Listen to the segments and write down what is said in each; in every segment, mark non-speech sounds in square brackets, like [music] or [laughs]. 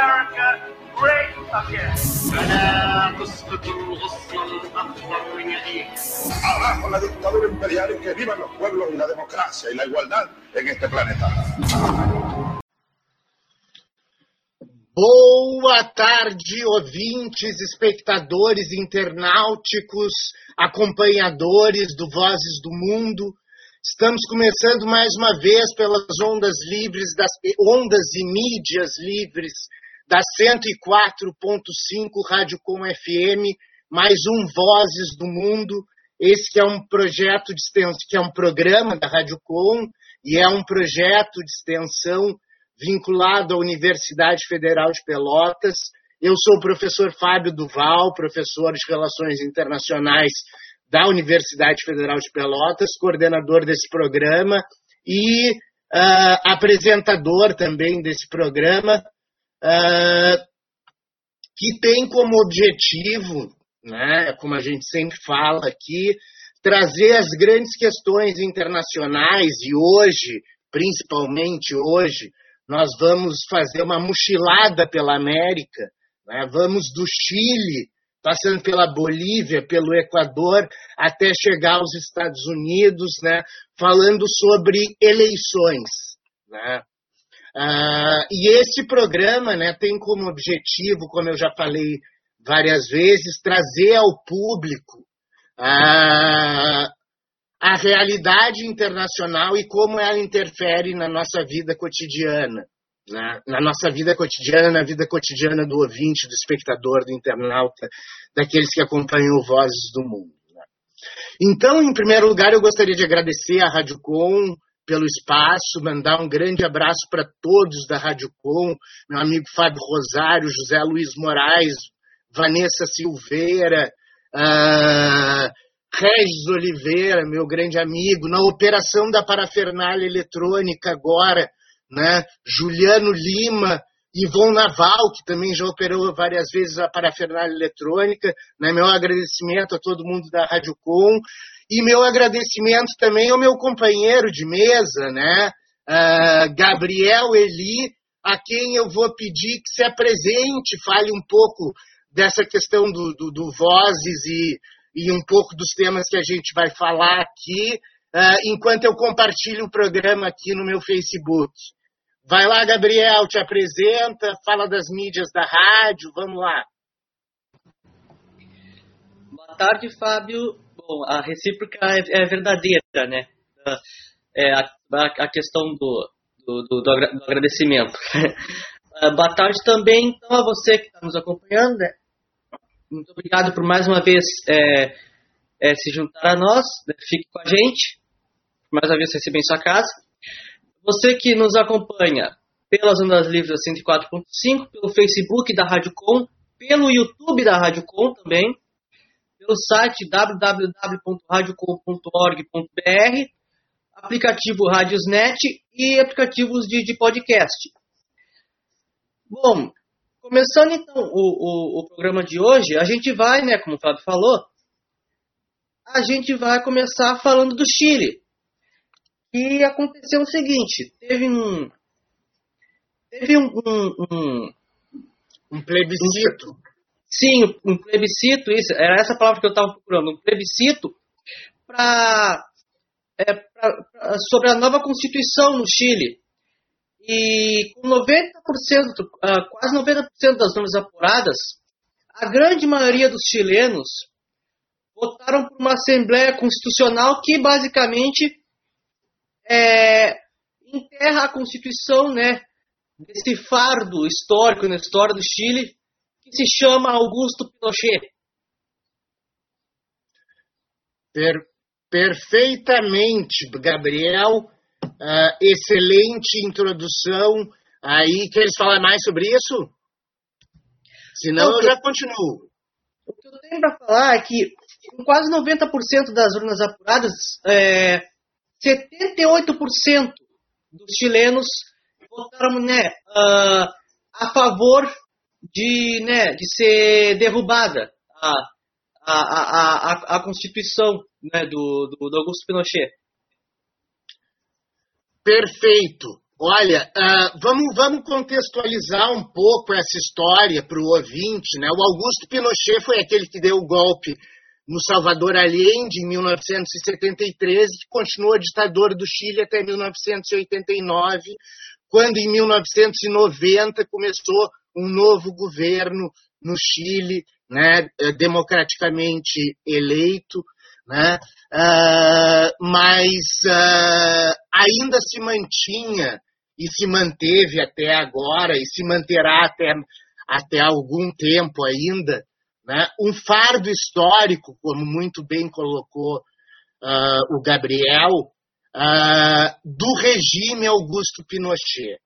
America great again. فلا تسقط الغصن الأخضر يعيش. Abajo la dictadura imperial y que vivan los pueblos y la democracia y la igualdad en este planeta. Boa tarde, ouvintes, espectadores internauticos, acompanhadores do Vozes do Mundo. Estamos começando mais uma vez pelas ondas livres, das ondas e mídias livres da 104.5 Rádio Com FM, mais um Vozes do Mundo. Esse é um projeto de extensão, que é um programa da Rádio Com e é um projeto de extensão vinculado à Universidade Federal de Pelotas. Eu sou o professor Fábio Duval, professor de Relações Internacionais da Universidade Federal de Pelotas, coordenador desse programa e uh, apresentador também desse programa, uh, que tem como objetivo, né, como a gente sempre fala aqui, trazer as grandes questões internacionais e hoje, principalmente hoje, nós vamos fazer uma mochilada pela América, né? vamos do Chile, passando pela Bolívia, pelo Equador, até chegar aos Estados Unidos, né? falando sobre eleições. Né? Ah, e esse programa né, tem como objetivo, como eu já falei várias vezes, trazer ao público a, a realidade internacional e como ela interfere na nossa vida cotidiana. Né? Na nossa vida cotidiana, na vida cotidiana do ouvinte, do espectador, do internauta, daqueles que acompanham o Vozes do Mundo. Né? Então, em primeiro lugar, eu gostaria de agradecer à Rádio Com pelo espaço, mandar um grande abraço para todos da Rádio Com, meu amigo Fábio Rosário, José Luiz Moraes, Vanessa Silveira, uh, Regis Oliveira, meu grande amigo, na operação da parafernália eletrônica agora, né? Juliano Lima, Ivon Naval, que também já operou várias vezes a parafernália eletrônica, né? meu agradecimento a todo mundo da Rádio Com, e meu agradecimento também ao meu companheiro de mesa, né? Uh, Gabriel Eli, a quem eu vou pedir que se apresente, fale um pouco dessa questão do, do, do Vozes e e um pouco dos temas que a gente vai falar aqui, uh, enquanto eu compartilho o programa aqui no meu Facebook. Vai lá, Gabriel, te apresenta, fala das mídias da rádio, vamos lá. Boa tarde, Fábio. A recíproca é, é verdadeira, né? É a, a questão do, do, do, do agradecimento. [laughs] Boa tarde também, então, a você que está nos acompanhando, né? muito obrigado por mais uma vez é, é, se juntar a nós. Né? Fique com a gente. Mais uma vez receber em sua casa. Você que nos acompanha pelas ondas livres da 104.5, pelo Facebook da Rádio Com, pelo YouTube da Rádio Com também, pelo site www.radiocom.org.br, aplicativo Radiosnet e aplicativos de, de podcast. Bom, Começando então o, o, o, programa de hoje, a gente vai, né, como o Fábio falou, a gente vai começar falando do Chile. E aconteceu o seguinte, teve um. Teve um. Um, um, um plebiscito. Sim, um plebiscito, isso, era essa palavra que eu estava procurando, um plebiscito pra, é, pra, pra, sobre a nova Constituição no Chile. E com 90%, ah, quase 90% das normas apuradas, a grande maioria dos chilenos votaram por uma Assembleia Constitucional que basicamente é, enterra a Constituição né, desse fardo histórico na história do Chile que se chama Augusto Pinochet. Per perfeitamente, Gabriel Uh, excelente introdução. Aí, queres falar mais sobre isso? Senão Não, eu já continuo. O que eu tenho para falar é que com quase 90% das urnas apuradas, é, 78% dos chilenos votaram né, uh, a favor de, né, de ser derrubada a, a, a, a, Constituição né, do, do, do Augusto Pinochet. Perfeito. Olha, uh, vamos, vamos contextualizar um pouco essa história para o ouvinte. Né? O Augusto Pinochet foi aquele que deu o golpe no Salvador Allende em 1973 e continuou ditador do Chile até 1989, quando em 1990 começou um novo governo no Chile, né, eh, democraticamente eleito, né, uh, mas uh, ainda se mantinha e se manteve até agora e se manterá até, até algum tempo ainda, né, um fardo histórico, como muito bem colocou uh, o Gabriel, do regime Augusto Pinochet.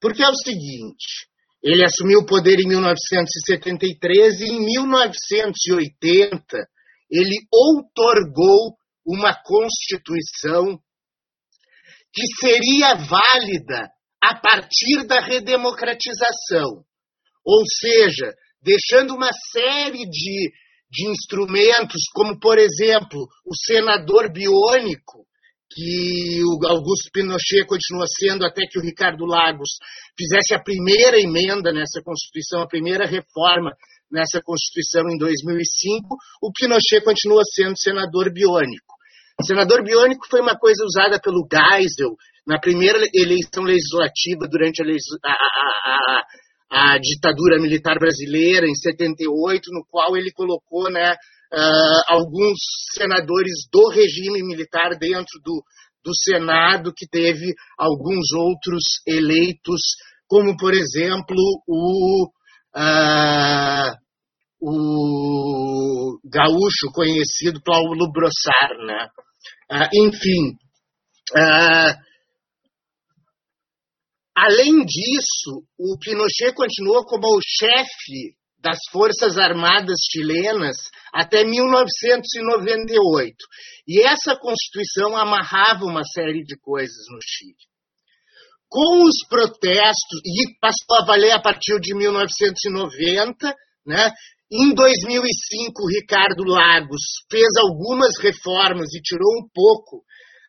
Porque é o seguinte, ele assumiu o poder em 1973 e em 1980 ele outorgou uma Constituição que seria válida a partir da redemocratização. Ou seja, deixando uma série de, de instrumentos, como, por exemplo, o senador biônico, que o Augusto Pinochet continua sendo até que o Ricardo Lagos fizesse a primeira emenda nessa Constituição, a primeira reforma nessa Constituição em 2005, o Pinochet continua sendo senador biônico. Senador biônico foi uma coisa usada pelo Geisel na primeira eleição legislativa durante a, a, a, a ditadura militar brasileira, em 78, no qual ele colocou né, uh, alguns senadores do regime militar dentro do, do Senado, que teve alguns outros eleitos, como, por exemplo, o, uh, o gaúcho conhecido Paulo Brossar. Né? Uh, enfim, além disso, o Pinochet continuou como o chefe das Forças Armadas chilenas até 1998. E essa Constituição amarrava uma série de coisas no Chile. Com os protestos, e passou a valer a partir de 1990, né? Em 2005, Ricardo Lagos fez algumas reformas e tirou um pouco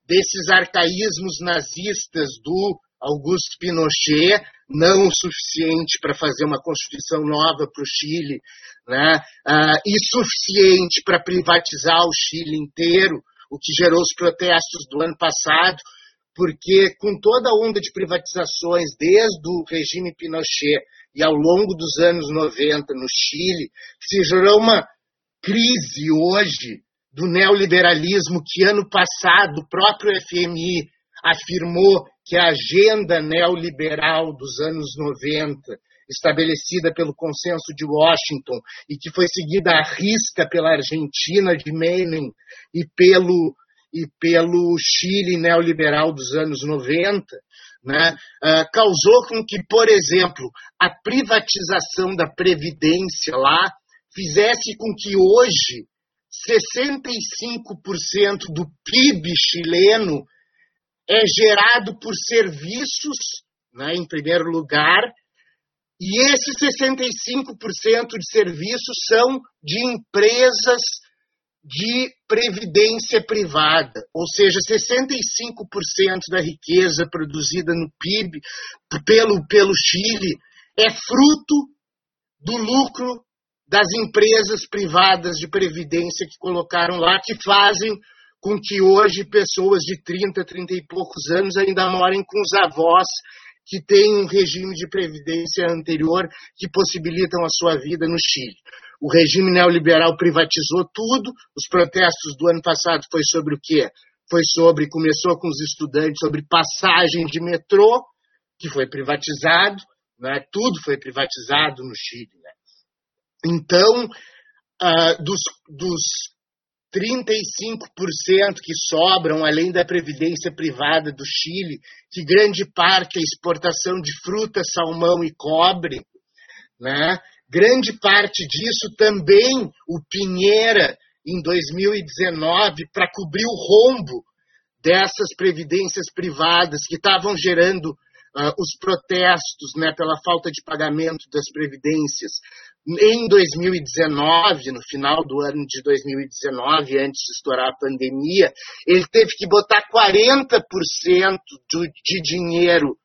desses arcaísmos nazistas do Augusto Pinochet, não o suficiente para fazer uma Constituição nova para o Chile, né? Ah, e suficiente para privatizar o Chile inteiro, o que gerou os protestos do ano passado, porque com toda a onda de privatizações desde o regime Pinochet e ao longo dos anos 90 no Chile, se gerou uma crise hoje do neoliberalismo que ano passado o próprio FMI afirmou que a agenda neoliberal dos anos 90, estabelecida pelo consenso de Washington e que foi seguida à risca pela Argentina de Menem e pelo, e pelo Chile neoliberal dos anos 90, né, uh, causou com que, por exemplo, a privatização da Previdência lá fizesse com que hoje 65% do PIB chileno é gerado por serviços, né, em primeiro lugar, e esses 65% de serviços são de empresas de previdência privada, ou seja, 65% da riqueza produzida no PIB pelo, pelo Chile é fruto do lucro das empresas privadas de previdência que colocaram lá, que fazem com que hoje pessoas de 30, 30 e poucos anos ainda morem com os avós que têm um regime de previdência anterior que possibilitam a sua vida no Chile. O regime neoliberal privatizou tudo. Os protestos do ano passado foi sobre o quê? Foi sobre, começou com os estudantes, sobre passagem de metrô, que foi privatizado, né? tudo foi privatizado no Chile. Né? Então, uh, dos, dos 35% que sobram, além da previdência privada do Chile, que grande parte é exportação de fruta, salmão e cobre, né? grande parte disso também o Pinheira, em 2019, para cobrir o rombo dessas previdências privadas que estavam gerando uh, os protestos né, pela falta de pagamento das previdências em 2019, no final do ano de 2019, antes de estourar a pandemia, ele teve que botar 40% de dinheiro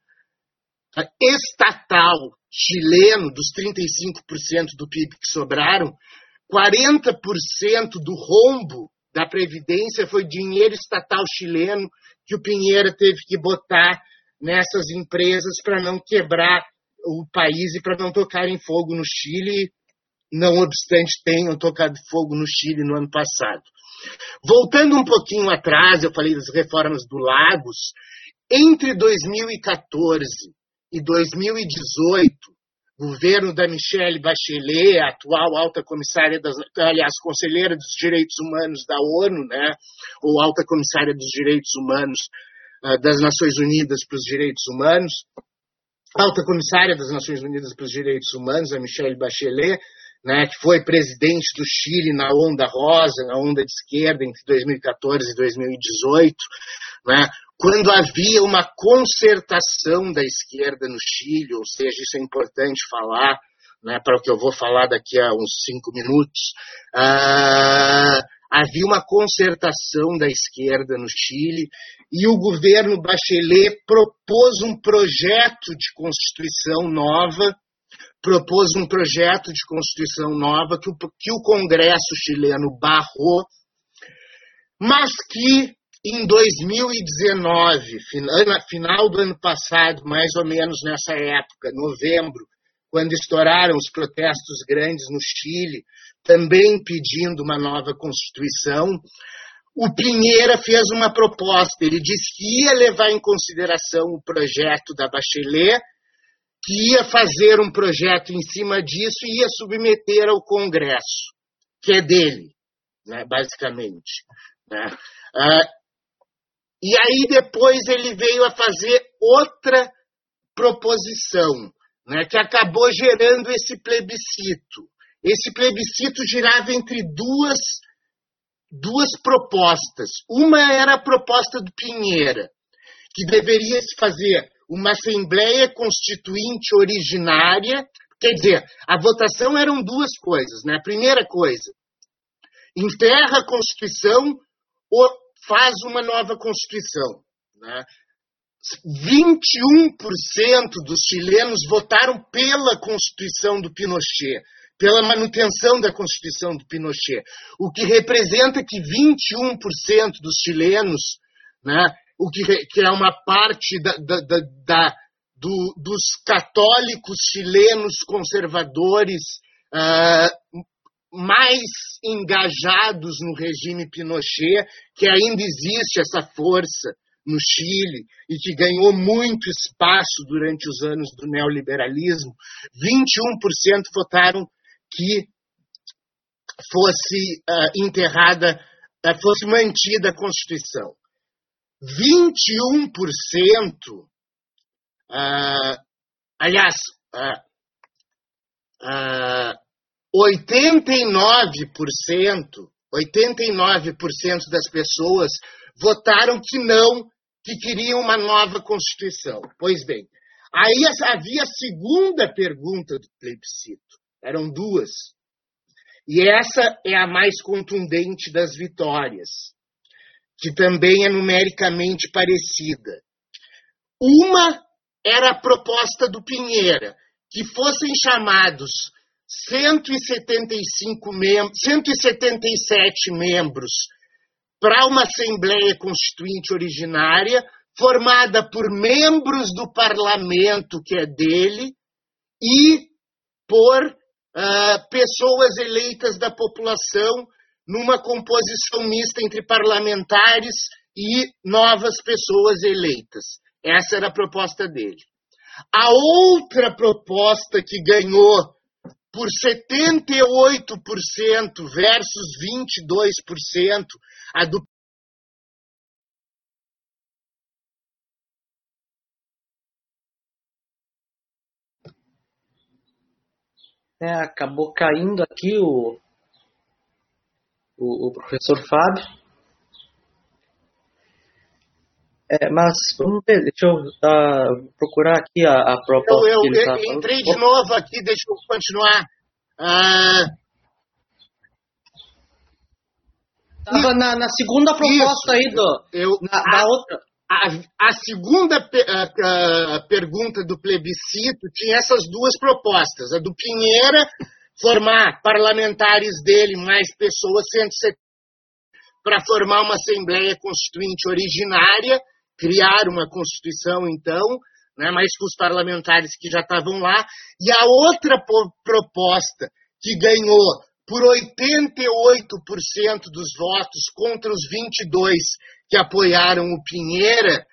estatal chileno, dos 35% do PIB que sobraram, 40% do rombo da Previdência foi dinheiro estatal chileno que o Pinheira teve que botar nessas empresas para não quebrar o país e para não tocarem fogo no Chile, não obstante tenham tocado fogo no Chile no ano passado. Voltando um pouquinho atrás, eu falei das reformas do Lagos, entre 2014 e 2018, governo da Michelle Bachelet, atual alta comissária das, aliás, conselheira dos direitos humanos da ONU, né, ou alta comissária dos direitos humanos uh, das Nações Unidas para os Direitos Humanos, alta comissária das Nações Unidas para os Direitos Humanos, a Michelle Bachelet, né, que foi presidente do Chile na onda rosa, na onda de esquerda entre 2014 e 2018, né, quando havia uma concertação da esquerda no Chile, ou seja, isso é importante falar, né, para o que eu vou falar daqui a uns cinco minutos, uh, havia uma concertação da esquerda no Chile e o governo Bachelet propôs um projeto de constituição nova propôs um projeto de Constituição nova que o, que o Congresso chileno barrou, mas que em 2019, final do ano passado, mais ou menos nessa época, novembro, quando estouraram os protestos grandes no Chile, também pedindo uma nova Constituição, o Pinheira fez uma proposta. Ele disse que ia levar em consideração o projeto da Bachelet que ia fazer um projeto em cima disso e ia submeter ao Congresso, que é dele, né, basicamente. Né? Ah, e aí depois ele veio a fazer outra proposição, né, que acabou gerando esse plebiscito. Esse plebiscito girava entre duas, duas propostas. Uma era a proposta do Pinheira, que deveria se fazer uma Assembleia Constituinte originária. Quer dizer, a votação eram duas coisas. Né? A primeira coisa, enterra a Constituição ou faz uma nova Constituição. Né? 21% dos chilenos votaram pela Constituição do Pinochet, pela manutenção da Constituição do Pinochet, o que representa que 21% dos chilenos né, o que, que é uma parte da, da, da, da do, dos católicos chilenos conservadores uh, mais engajados no regime Pinochet, que ainda existe essa força no Chile e que ganhou muito espaço durante os anos do neoliberalismo, 21% votaram que fosse uh, enterrada, uh, fosse mantida a Constituição. 21%, uh, aliás, uh, uh, 89%, 89% das pessoas votaram que não, que queriam uma nova Constituição. Pois bem, aí havia a segunda pergunta do plebiscito. Eram duas. E essa é a mais contundente das vitórias que também é numericamente parecida. Uma era a proposta do Pinheira, que fossem chamados 175 mem 177 membros para uma Assembleia Constituinte originária, formada por membros do parlamento que é dele e por uh, pessoas eleitas da população numa composição mista entre parlamentares e novas pessoas eleitas. Essa era a proposta dele. A outra proposta que ganhou por 78% versus 22%, a do É, acabou caindo aqui o, o, o professor Fábio. É, mas vamos ver, deixa eu uh, procurar aqui a, a proposta. Eu, eu, tá entrei de novo aqui, deixa eu continuar. Ah, Tava na, na segunda proposta aí do. Eu, Na, na a, outra. A, a segunda a, a pergunta do plebiscito tinha essas duas propostas. A do Pinheira, formar parlamentares dele, mais pessoas, 170, para formar uma Assembleia Constituinte originária, criar uma Constituição, então, né, mais que os parlamentares que já estavam lá. E a outra proposta, que ganhou por 88% dos votos contra os 22% que apoiaram o Pinheira,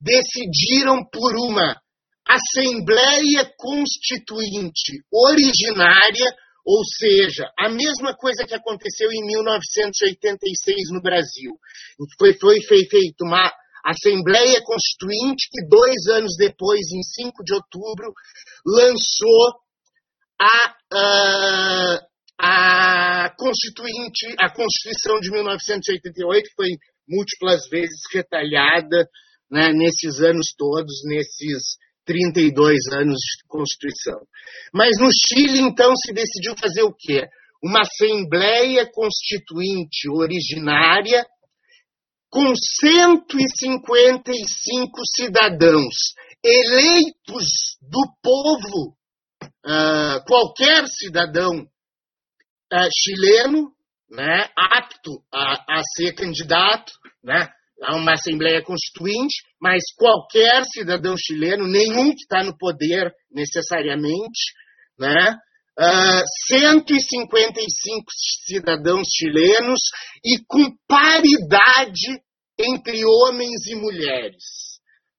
decidiram por uma Assembleia Constituinte originária, ou seja, a mesma coisa que aconteceu em 1986 no Brasil. Foi, foi feita uma Assembleia Constituinte que, dois anos depois, em 5 de outubro, lançou a, a, Constituinte, a Constituição de 1988, que foi múltiplas vezes retalhada né, nesses anos todos, nesses 32 anos de Constituição. Mas no Chile, então, se decidiu fazer o quê? Uma Assembleia Constituinte originária com 155 cidadãos eleitos do povo, uh, qualquer cidadão uh, chileno, né, apto a, a ser candidato né, a uma Assembleia Constituinte, mas qualquer cidadão chileno, nenhum que está no poder necessariamente, né, uh, 155 cidadãos chilenos e com paridade entre homens e mulheres.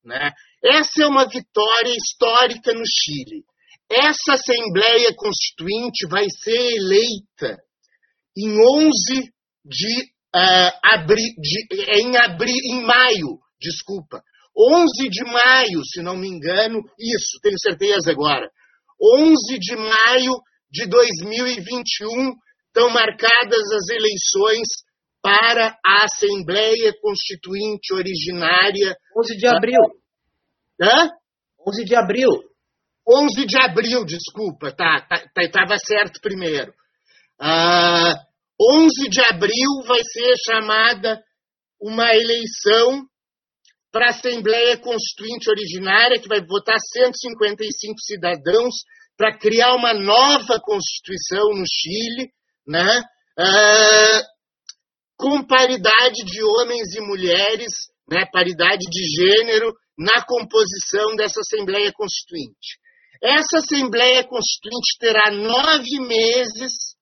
Né? Essa é uma vitória histórica no Chile. Essa Assembleia Constituinte vai ser eleita em 11 de, uh, abri, de, em, abri, em maio, desculpa, 11 de maio, se não me engano, isso, tenho certeza agora. 11 de maio de 2021 estão marcadas as eleições para a Assembleia Constituinte Originária. 11 de abril. Hã? 11 de abril. 11 de abril, desculpa, tá, tá, tava certo primeiro. Ah, 11 de abril vai ser chamada uma eleição para a Assembleia Constituinte Originária, que vai votar 155 cidadãos para criar uma nova Constituição no Chile, né? Ah, com paridade de homens e mulheres, né? paridade de gênero na composição dessa Assembleia Constituinte. Essa Assembleia Constituinte terá nove meses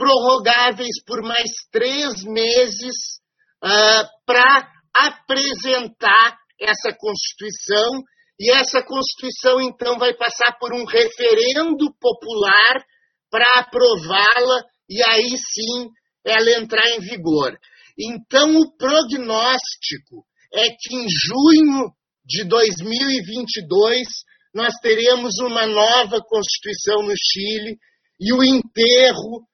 prorrogáveis por mais três meses uh, para apresentar essa Constituição. E essa Constituição, então, vai passar por um referendo popular para aprová-la e aí sim ela entrar em vigor. Então, o prognóstico é que em junho de 2022 nós teremos uma nova Constituição no Chile e o enterro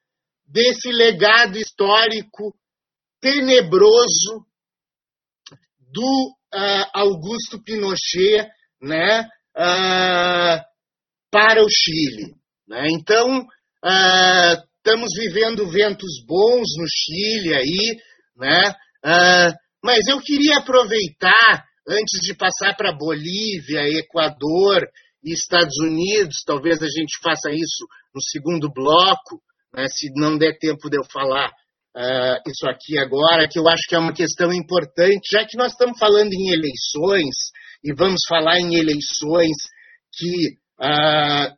desse legado histórico tenebroso do uh, Augusto Pinochet né, uh, para o Chile. Né? Então, uh, estamos vivendo ventos bons no Chile aí, né? mas eu queria aproveitar, antes de passar para Bolívia, Equador e Estados Unidos, talvez a gente faça isso no segundo bloco, né, se não der tempo de eu falar uh, isso aqui agora, que eu acho que é uma questão importante, já que nós estamos falando em eleições, e vamos falar em eleições que uh,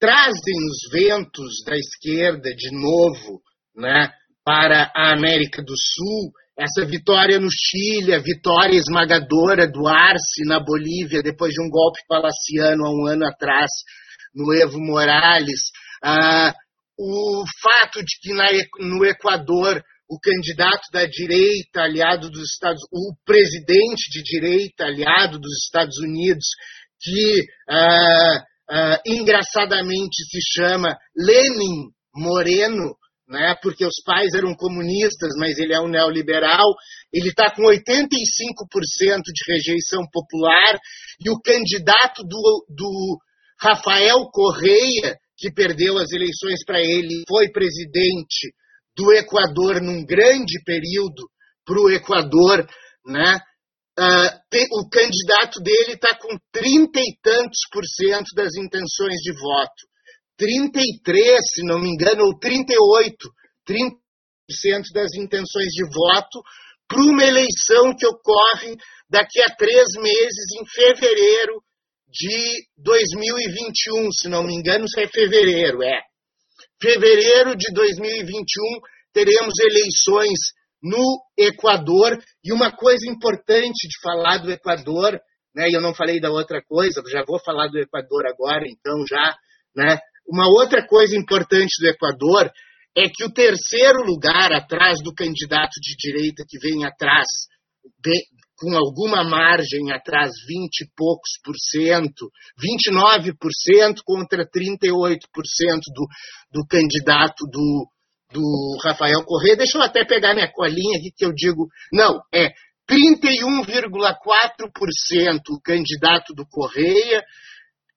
trazem os ventos da esquerda de novo né, para a América do Sul, essa vitória no Chile, a vitória esmagadora do Arce na Bolívia, depois de um golpe palaciano há um ano atrás, no Evo Morales, ah, o fato de que na, no Equador o candidato da direita aliado dos Estados o presidente de direita aliado dos Estados Unidos que ah, ah, engraçadamente se chama Lenin Moreno né, porque os pais eram comunistas, mas ele é um neoliberal, ele está com 85% de rejeição popular, e o candidato do, do Rafael Correia que perdeu as eleições para ele, foi presidente do Equador num grande período para o Equador, né? uh, o candidato dele está com trinta e tantos por cento das intenções de voto. 33, se não me engano, ou 38, 30% das intenções de voto para uma eleição que ocorre daqui a três meses, em fevereiro de 2021, se não me engano, se é fevereiro, é. Fevereiro de 2021 teremos eleições no Equador e uma coisa importante de falar do Equador, né? Eu não falei da outra coisa, já vou falar do Equador agora, então já, né? Uma outra coisa importante do Equador é que o terceiro lugar atrás do candidato de direita que vem atrás, com alguma margem atrás, 20 e poucos por cento, 29 por cento contra 38 por cento do, do candidato do, do Rafael Correia. Deixa eu até pegar minha colinha aqui que eu digo, não, é 31,4% o candidato do Correia,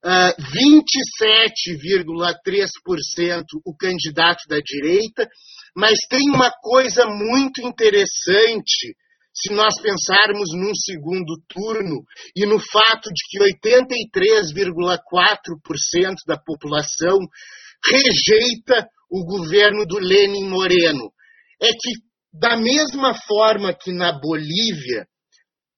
uh, ah, 27,3% o candidato da direita, mas tem uma coisa muito interessante se nós pensarmos num segundo turno e no fato de que 83,4% da população rejeita o governo do Lenin Moreno. É que, da mesma forma que na Bolívia,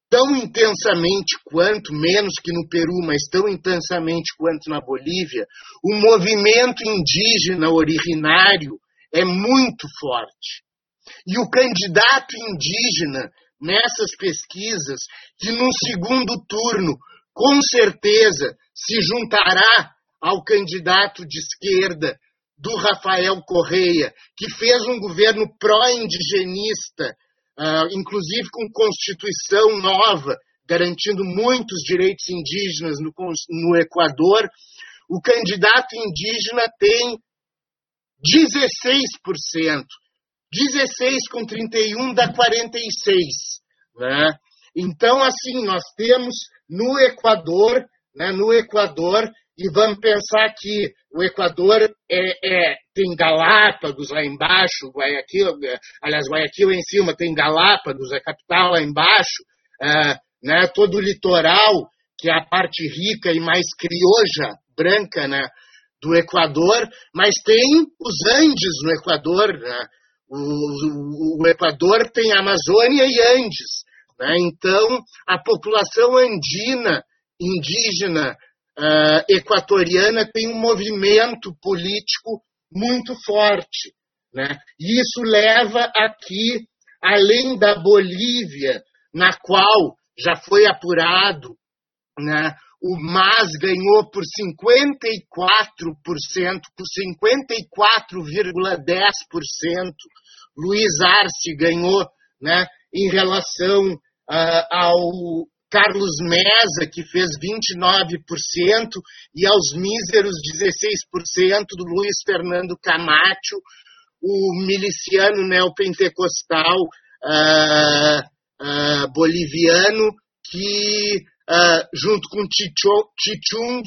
tão intensamente quanto, menos que no Peru, mas tão intensamente quanto na Bolívia, o movimento indígena originário é muito forte. E o candidato indígena nessas pesquisas, que num segundo turno, com certeza, se juntará ao candidato de esquerda do Rafael Correia, que fez um governo pró-indigenista uh, inclusive com constituição nova, garantindo muitos direitos indígenas no, no Equador, o candidato indígena tem 16%. 16 com 31 dá 46. Né? Então, assim, nós temos no Equador, né, no Equador, e vamos pensar que o Equador é, é, tem Galápagos lá embaixo, Guayaquil, aliás, Guayaquil em cima tem Galápagos, a capital lá embaixo, é, né, todo o litoral, que é a parte rica e mais crioja, branca, né, do Equador, mas tem os Andes no Equador, né? O, o, Equador tem Amazônia e Andes, né? então a população andina, indígena, uh, equatoriana tem um movimento político muito forte. Né? E isso leva aqui, além da Bolívia, na qual já foi apurado, né, o MAS ganhou por 54%, por 54,10%. Luiz Arce ganhou né, em relação uh, ao Carlos Mesa, que fez 29%, e aos míseros 16% do Luiz Fernando Camacho, o miliciano neopentecostal uh, uh, boliviano, que, uh, junto com Chichung,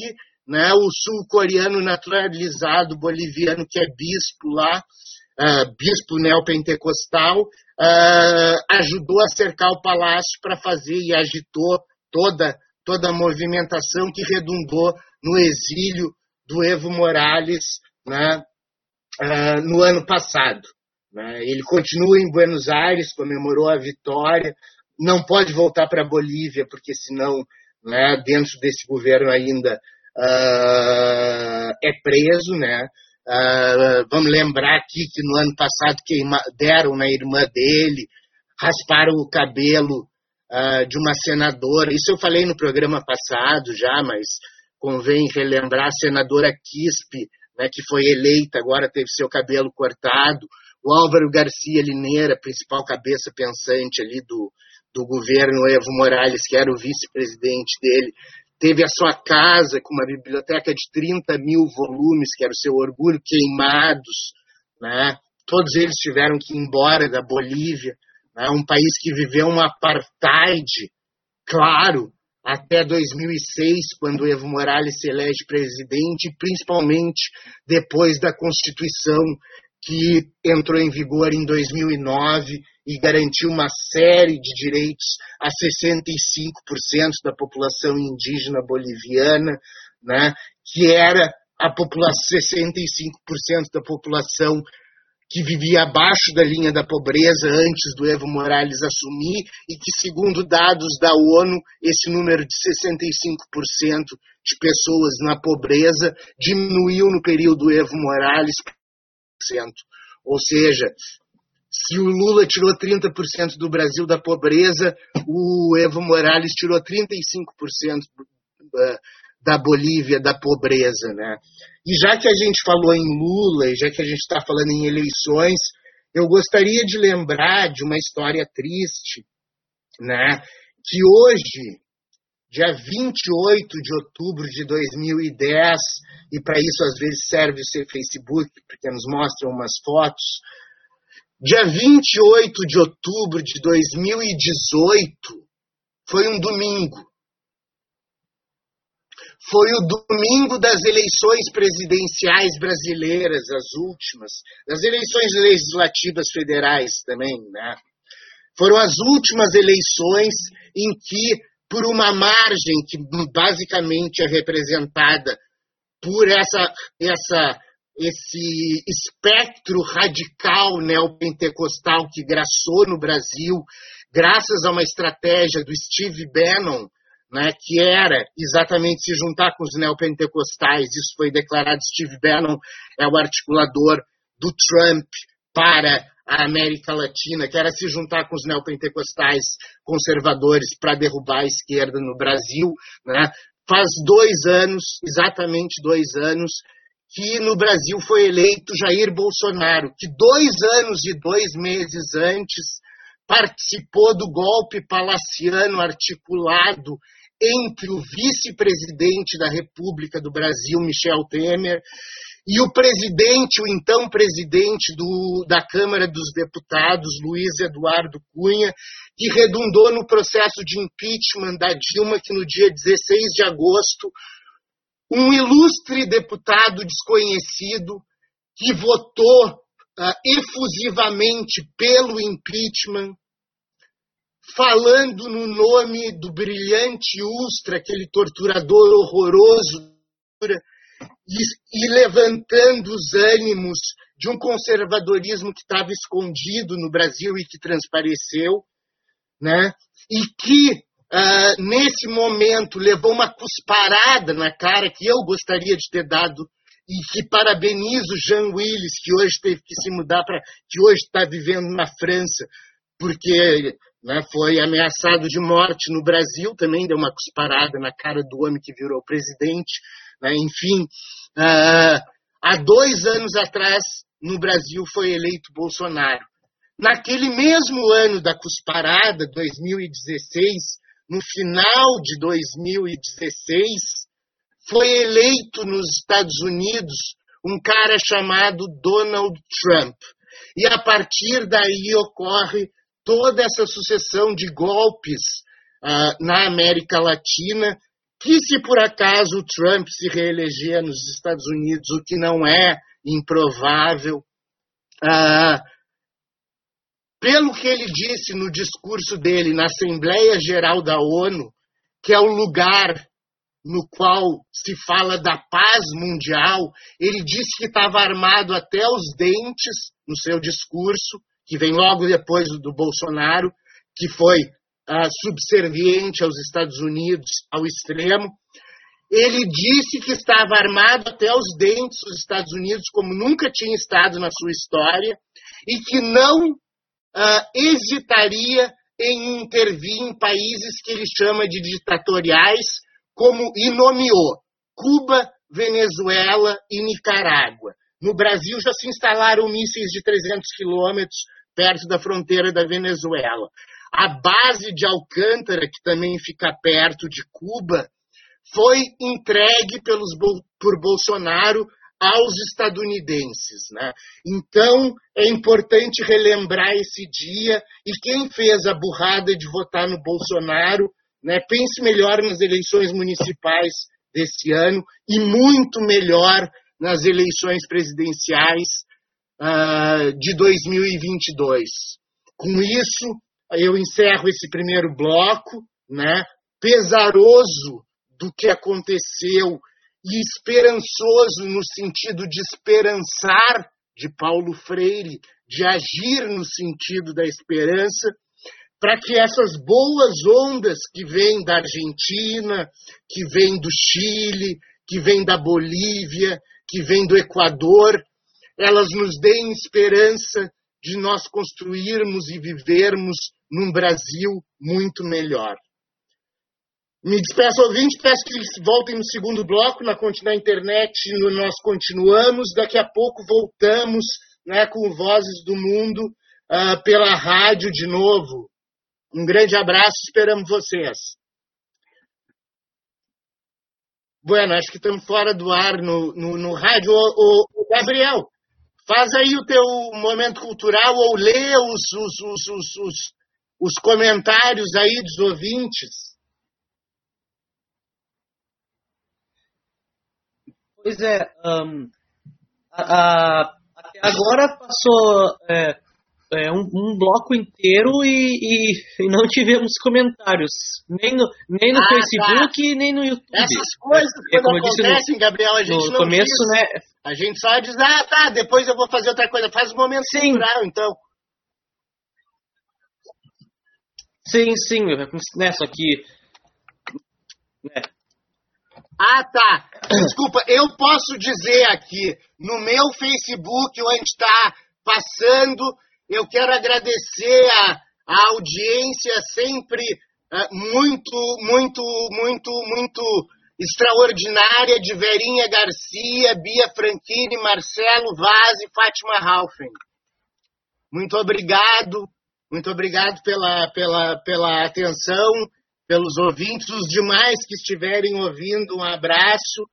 né, o sul-coreano naturalizado boliviano, que é bispo lá, bispo neopentecostal, uh, ajudou a cercar o palácio para fazer e agitou toda, toda a movimentação que redundou no exílio do Evo Morales né, uh, no ano passado. Né. Ele continua em Buenos Aires, comemorou a vitória, não pode voltar para a Bolívia, porque senão, né, dentro desse governo ainda, uh, é preso, né? Uh, vamos lembrar aqui que no ano passado queima, deram na irmã dele, rasparam o cabelo uh, de uma senadora. Isso eu falei no programa passado já, mas convém relembrar a senadora Quispe, né, que foi eleita, agora teve seu cabelo cortado. O Álvaro Garcia Lineira, principal cabeça pensante ali do, do governo Evo Morales, que era o vice-presidente dele, teve a sua casa com uma biblioteca de 30 mil volumes, que era o seu orgulho, queimados. Né? Todos eles tiveram que ir embora da Bolívia, né? um país que viveu um apartheid, claro, até 2006, quando Evo Morales se elege presidente, principalmente depois da Constituição que entrou em vigor em 2009 e garantiu uma série de direitos a 65% da população indígena boliviana, né, que era a população 65% da população que vivia abaixo da linha da pobreza antes do Evo Morales assumir e que, segundo dados da ONU, esse número de 65% de pessoas na pobreza diminuiu no período do Evo Morales. Ou seja, se o Lula tirou 30% do Brasil da pobreza, o Evo Morales tirou 35% da Bolívia da pobreza, né? E já que a gente falou em Lula, e já que a gente está falando em eleições, eu gostaria de lembrar de uma história triste, né? Que hoje, dia 28 de outubro de 2010, e para isso às vezes serve o seu Facebook, porque nos mostram umas fotos, dia 28 de outubro de 2018 foi um domingo foi o domingo das eleições presidenciais brasileiras, as últimas, das eleições legislativas federais também, né? Foram as últimas eleições em que, por uma margem que basicamente é representada por essa, essa, esse espectro radical neopentecostal que graçou no Brasil, graças a uma estratégia do Steve Bannon, né, que era exatamente se juntar com os neopentecostais. Isso foi declarado. Steve Bannon é o articulador do Trump para a América Latina, que era se juntar com os neopentecostais conservadores para derrubar a esquerda no Brasil. Né? Faz dois anos, exatamente dois anos, que no Brasil foi eleito Jair Bolsonaro, que dois anos e dois meses antes participou do golpe palaciano articulado entre o vice-presidente da República do Brasil, Michel Temer, e o presidente, o então presidente do, da Câmara dos Deputados, Luiz Eduardo Cunha, que redundou no processo de impeachment da Dilma, que no dia 16 de agosto, um ilustre deputado desconhecido que votou uh, efusivamente pelo impeachment, falando no nome do brilhante Ustra, aquele torturador horroroso, e, e levantando os ânimos de um conservadorismo que estava escondido no Brasil e que transpareceu, né? e que, uh, nesse momento, levou uma cusparada na cara que eu gostaria de ter dado e que parabenizo Jean Willis, que hoje teve que se mudar para. que hoje está vivendo na França, porque né, foi ameaçado de morte no Brasil, também deu uma cusparada na cara do homem que virou presidente. Né, enfim, uh, há dois anos atrás, no Brasil, foi eleito Bolsonaro. Naquele mesmo ano da cusparada, 2016, no final de 2016, foi eleito nos Estados Unidos um cara chamado Donald Trump. E a partir daí ocorre toda essa sucessão de golpes uh, na América Latina, que se por acaso o Trump se reeleger nos Estados Unidos, o que não é improvável, uh, pelo que ele disse no discurso dele na Assembleia Geral da ONU, que é o lugar no qual se fala da paz mundial, ele disse que estava armado até os dentes no seu discurso, que vem logo depois do Bolsonaro, que foi uh, subserviente aos Estados Unidos ao extremo. Ele disse que estava armado até os dentes dos Estados Unidos, como nunca tinha estado na sua história, e que não uh, hesitaria em intervir em países que ele chama de ditatoriais, como e nomeou Cuba, Venezuela e Nicarágua. No Brasil já se instalaram mísseis de 300 quilômetros perto da fronteira da Venezuela. A base de Alcântara, que também fica perto de Cuba, foi entregue pelos, por Bolsonaro aos estadunidenses. Né? Então, é importante relembrar esse dia e quem fez a burrada de votar no Bolsonaro, né, pense melhor nas eleições municipais desse ano e muito melhor nas eleições presidenciais uh, de 2022. com isso, eu encerro esse primeiro bloco, né? pesaroso do que aconteceu e esperançoso no sentido de esperançar de Paulo Freire, de agir no sentido da esperança, para que essas boas ondas que vêm da Argentina, que vêm do Chile, que vêm da Bolívia, que vêm do Equador, elas nos deem esperança de nós construirmos e vivermos num Brasil muito melhor. Me despeço ouvinte, peço que voltem no segundo bloco, na, na internet no, nós continuamos, daqui a pouco voltamos né, com Vozes do Mundo uh, pela rádio de novo. Um grande abraço, esperamos vocês. Bueno, acho que estamos fora do ar no, no, no rádio. Ô, ô, Gabriel, faz aí o teu momento cultural ou lê os, os, os, os, os comentários aí dos ouvintes. Pois é, um, a, a, até agora passou é, é, um, um, bloco inteiro e, e, e, não tivemos comentários, nem no, nem no ah, Facebook, tá. nem no YouTube. Essas coisas é, quando acontecem, no, Gabriel, a gente no começo, diz. né? A gente só diz, ah, tá, depois eu vou fazer outra coisa. Faz o momento sim. cultural, então. Sim, sim, né, só que... Né, ah, tá. Desculpa, eu posso dizer aqui, no meu Facebook, onde está passando, eu quero agradecer a, a audiência sempre uh, muito, muito, muito, muito extraordinária de Verinha Garcia, Bia Franchini, Marcelo Vaz e Fátima Raufen. Muito obrigado, muito obrigado pela, pela, pela atenção pelos ouvintes, os demais que estiverem ouvindo, um abraço,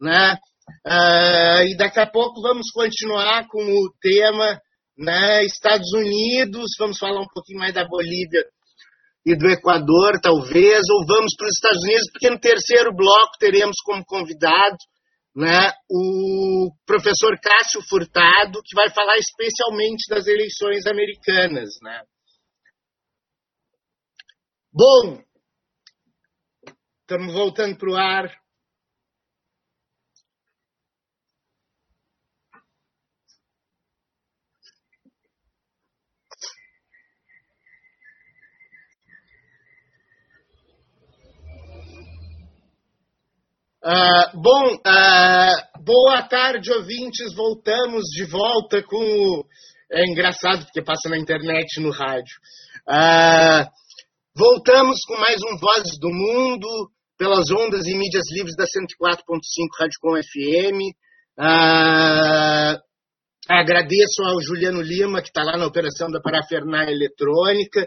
né? Uh, e daqui a pouco vamos continuar com o tema né, Estados Unidos, vamos falar um pouquinho mais da Bolívia e do Equador, talvez, ou vamos para os Estados Unidos, porque no terceiro bloco teremos como convidado né, o professor Cássio Furtado, que vai falar especialmente das eleições americanas. Né? Bom, Estamos voltando para o ar. Uh, bom, uh, boa tarde, ouvintes. Voltamos de volta com o. É engraçado porque passa na internet no rádio. Uh, voltamos com mais um Vozes do Mundo pelas ondas e mídias livres da 104.5 Rádio Com FM. Ah, agradeço ao Juliano Lima, que está lá na operação da parafernália eletrônica.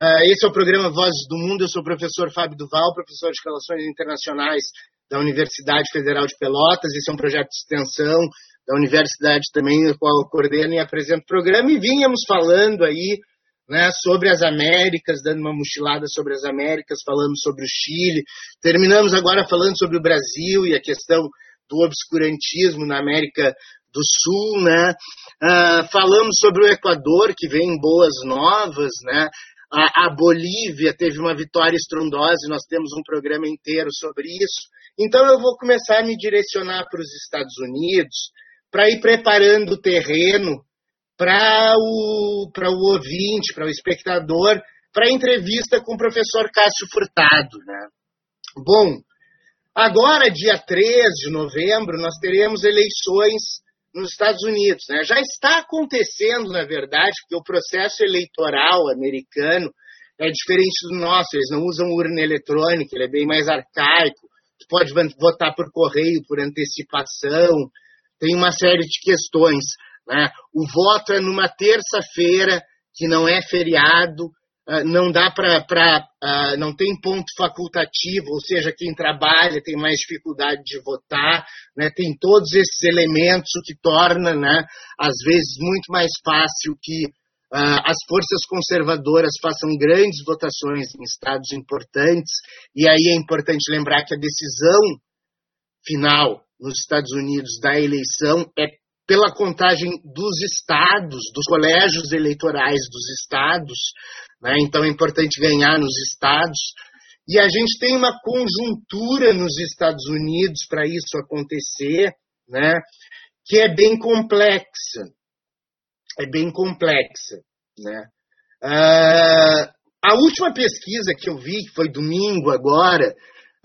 Ah, esse é o programa Vozes do Mundo. Eu sou o professor Fábio Duval, professor de Relações Internacionais da Universidade Federal de Pelotas. Esse é um projeto de extensão da universidade também, no qual eu coordeno e apresento o programa. E vínhamos falando aí né, sobre as Américas, dando uma mochilada sobre as Américas, falando sobre o Chile. Terminamos agora falando sobre o Brasil e a questão do obscurantismo na América do Sul, né? Uh, falamos sobre o Equador, que vem em boas novas, né? A, a Bolívia teve uma vitória estrondosa nós temos um programa inteiro sobre isso. Então eu vou começar a me direcionar para os Estados Unidos, para ir preparando o terreno para o, o ouvinte, para o espectador, para a entrevista com o professor Cássio Furtado. Né? Bom, agora, dia 3 de novembro, nós teremos eleições nos Estados Unidos. Né? Já está acontecendo, na verdade, porque o processo eleitoral americano é diferente do nosso. Eles não usam urna eletrônica, ele é bem mais arcaico. Você pode votar por correio, por antecipação, tem uma série de questões. Né? O voto é numa terça-feira, que não é feriado, ah, não dá para. Ah, não tem ponto facultativo, ou seja, quem trabalha tem mais dificuldade de votar, né? tem todos esses elementos, o que torna, né, às vezes, muito mais fácil que uh, as forças conservadoras façam grandes votações em estados importantes, e aí é importante lembrar que a decisão final nos Estados Unidos da eleição é pela contagem dos estados, dos colégios eleitorais dos estados. Né? Então é importante ganhar nos estados. E a gente tem uma conjuntura nos Estados Unidos para isso acontecer, né? que é bem complexa. É bem complexa. Né? Uh, a última pesquisa que eu vi, que foi domingo agora,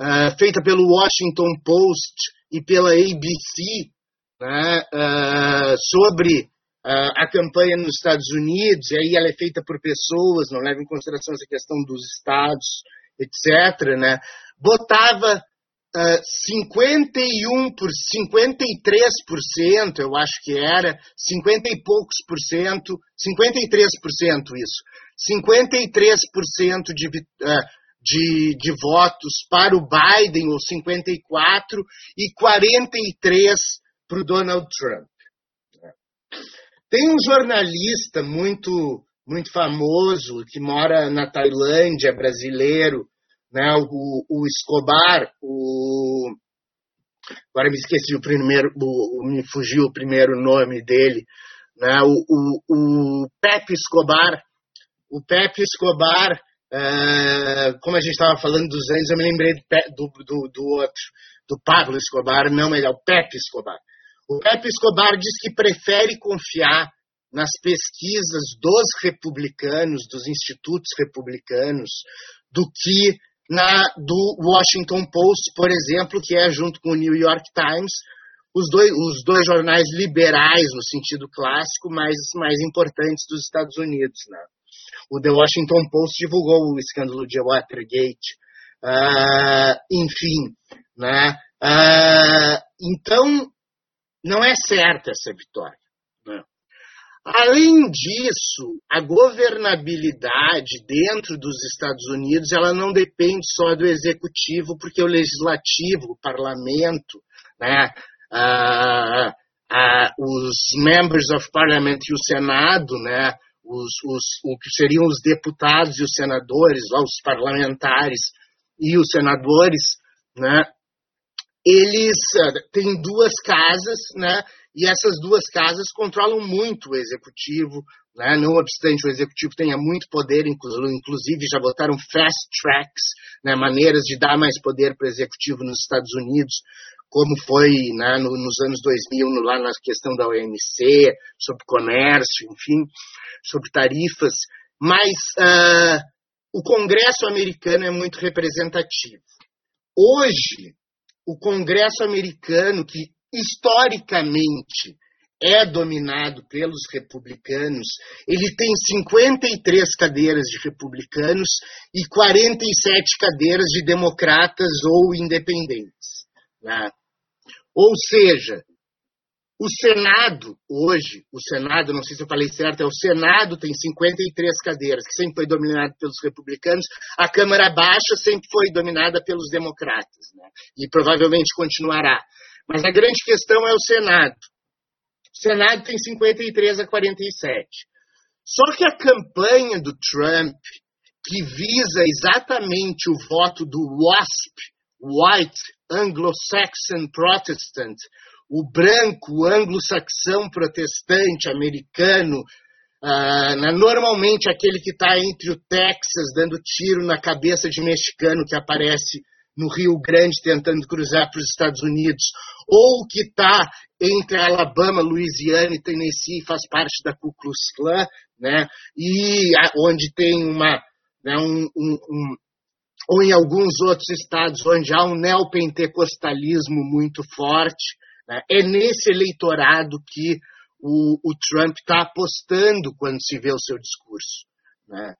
uh, feita pelo Washington Post e pela ABC, né, uh, sobre uh, a campanha nos Estados Unidos, e aí ela é feita por pessoas, não leva em consideração essa questão dos estados, etc., né, botava uh, 51 por 53%, eu acho que era, 50 e poucos por cento, 53% isso, 53% de, uh, de, de votos para o Biden, ou 54, e 43 para o Donald Trump. Tem um jornalista muito muito famoso que mora na Tailândia, brasileiro, né, o, o Escobar, o agora me esqueci o primeiro, o, me fugiu o primeiro nome dele, né, o, o, o Pepe Escobar, o Pepe Escobar, é, como a gente estava falando dos anos, eu me lembrei do, do, do outro, do Pablo Escobar, não, ele é o Pepe Escobar. O Pepe Escobar diz que prefere confiar nas pesquisas dos republicanos, dos institutos republicanos, do que na do Washington Post, por exemplo, que é junto com o New York Times, os dois, os dois jornais liberais no sentido clássico mais, importantes dos Estados Unidos. Né? O The Washington Post divulgou o escândalo de Watergate. Uh, enfim, né? Uh, então não é certa essa vitória. Né? Além disso, a governabilidade dentro dos Estados Unidos ela não depende só do executivo, porque o legislativo, o parlamento, né, ah, ah, os members of parliament e o Senado, né, os, os, o que seriam os deputados e os senadores, os parlamentares e os senadores, né, eles uh, têm duas casas, né? E essas duas casas controlam muito o executivo, né? Não obstante o executivo tenha muito poder, inclusive já botaram fast tracks, né? Maneiras de dar mais poder para o executivo nos Estados Unidos, como foi né, no, nos anos 2000, no, lá na questão da OMC, sobre comércio, enfim, sobre tarifas. Mas uh, o Congresso americano é muito representativo. Hoje, o Congresso americano, que historicamente é dominado pelos republicanos, ele tem 53 cadeiras de republicanos e 47 cadeiras de democratas ou independentes. Né? Ou seja, o Senado, hoje, o Senado, não sei se eu falei certo, é o Senado tem 53 cadeiras, que sempre foi dominado pelos republicanos. A Câmara Baixa sempre foi dominada pelos democratas, né? e provavelmente continuará. Mas a grande questão é o Senado. O Senado tem 53 a 47. Só que a campanha do Trump, que visa exatamente o voto do WASP, White Anglo-Saxon Protestant, o branco anglo-saxão protestante americano, uh, normalmente aquele que está entre o Texas dando tiro na cabeça de mexicano que aparece no Rio Grande tentando cruzar para os Estados Unidos, ou que está entre Alabama, Louisiana e Tennessee, faz parte da Ku Klux Klan, né? e a, onde tem uma, né, um, um, um, ou em alguns outros estados onde há um neopentecostalismo muito forte, né? É nesse eleitorado que o, o Trump está apostando quando se vê o seu discurso. Né?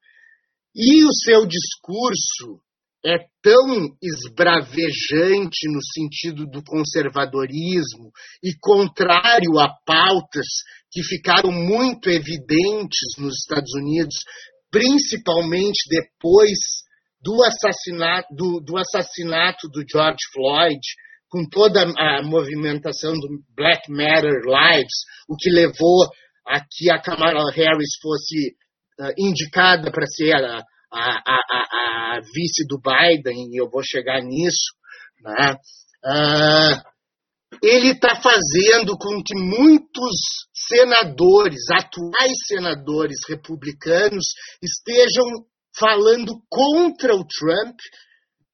E o seu discurso é tão esbravejante no sentido do conservadorismo e contrário a pautas que ficaram muito evidentes nos Estados Unidos, principalmente depois do assassinato do, do assassinato do George Floyd, com toda a movimentação do Black Matter Lives, o que levou a que a Kamala Harris fosse uh, indicada para ser a, a, a, a, vice do Biden, e eu vou chegar nisso. Né? Uh, ele está fazendo com que muitos senadores, atuais senadores republicanos, estejam falando contra o Trump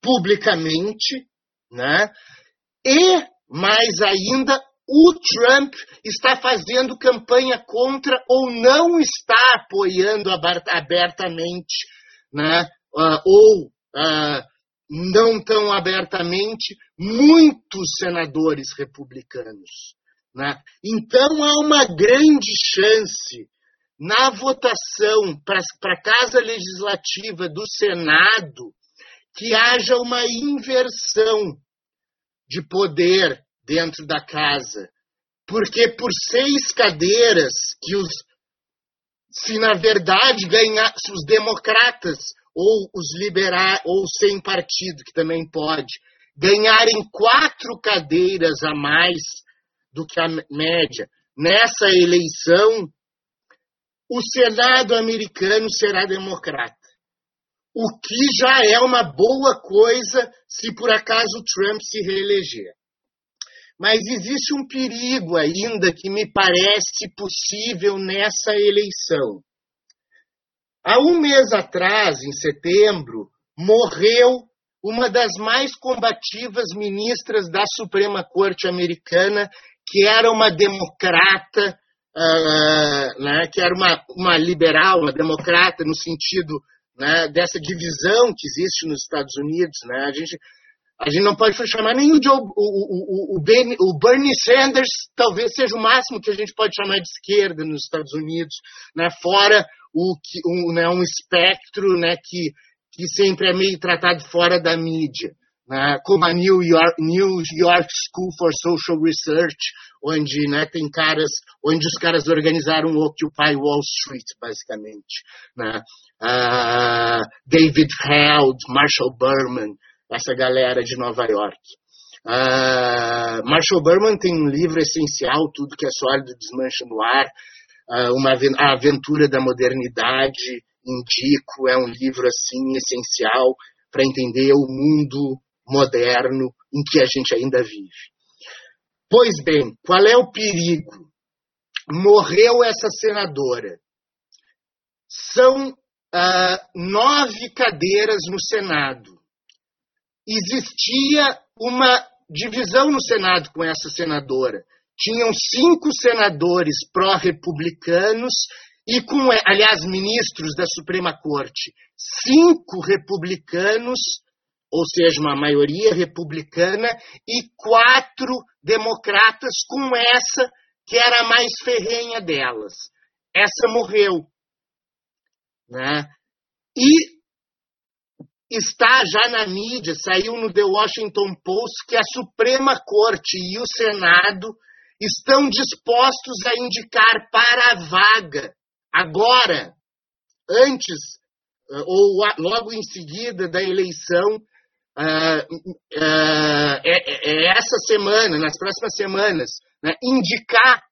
publicamente, né? E, mais ainda, o Trump está fazendo campanha contra ou não está apoiando abertamente, né? Uh, ou uh, não tão abertamente, muitos senadores republicanos. Né? Então há uma grande chance na votação para a Casa Legislativa do Senado que haja uma inversão de poder dentro da casa. Porque por seis cadeiras que os se na verdade ganhar, se os democratas ou os liberais ou sem partido, que também pode, ganharem quatro cadeiras a mais do que a média nessa eleição, o Senado americano será democrata. O que já é uma boa coisa se por acaso Trump se reeleger. Mas existe um perigo ainda que me parece possível nessa eleição. Há um mês atrás, em setembro, morreu uma das mais combativas ministras da Suprema Corte Americana, que era uma democrata, uh, né, que era uma, uma liberal, uma democrata no sentido né, dessa divisão que existe nos Estados Unidos. Né? A, gente, a gente não pode chamar nem o, Joe, o, o, o, ben, o, Bernie Sanders, talvez seja o máximo que a gente pode chamar de esquerda nos Estados Unidos, né? fora o, um, né, um espectro né, que, que sempre é meio tratado fora da mídia. Né, como a New York, New York School for Social Research, onde né, tem caras, onde os caras organizaram o Occupy Wall Street, basicamente. Né? Uh, David Held, Marshall Berman, essa galera de Nova York. Uh, Marshall Berman tem um livro essencial, Tudo que é sólido desmancha no ar, uma, a aventura da modernidade, indico, é um livro assim essencial para entender o mundo moderno em que a gente ainda vive. Pois bem, qual é o perigo? Morreu essa senadora. São uh, nove cadeiras no Senado. Existia uma divisão no Senado com essa senadora tinham cinco senadores pró-republicanos e com, aliás, ministros da Suprema Corte, cinco republicanos, ou seja, uma maioria republicana, e quatro democratas, com essa que era a mais ferrenha delas. Essa morreu. Né? E está já na mídia, saiu no The Washington Post, que a Suprema Corte e o Senado estão dispostos a indicar para a vaga, agora, antes eh, ou logo em seguida da eleição, uh, uh, é, é, essa semana, nas próximas semanas, né, indicar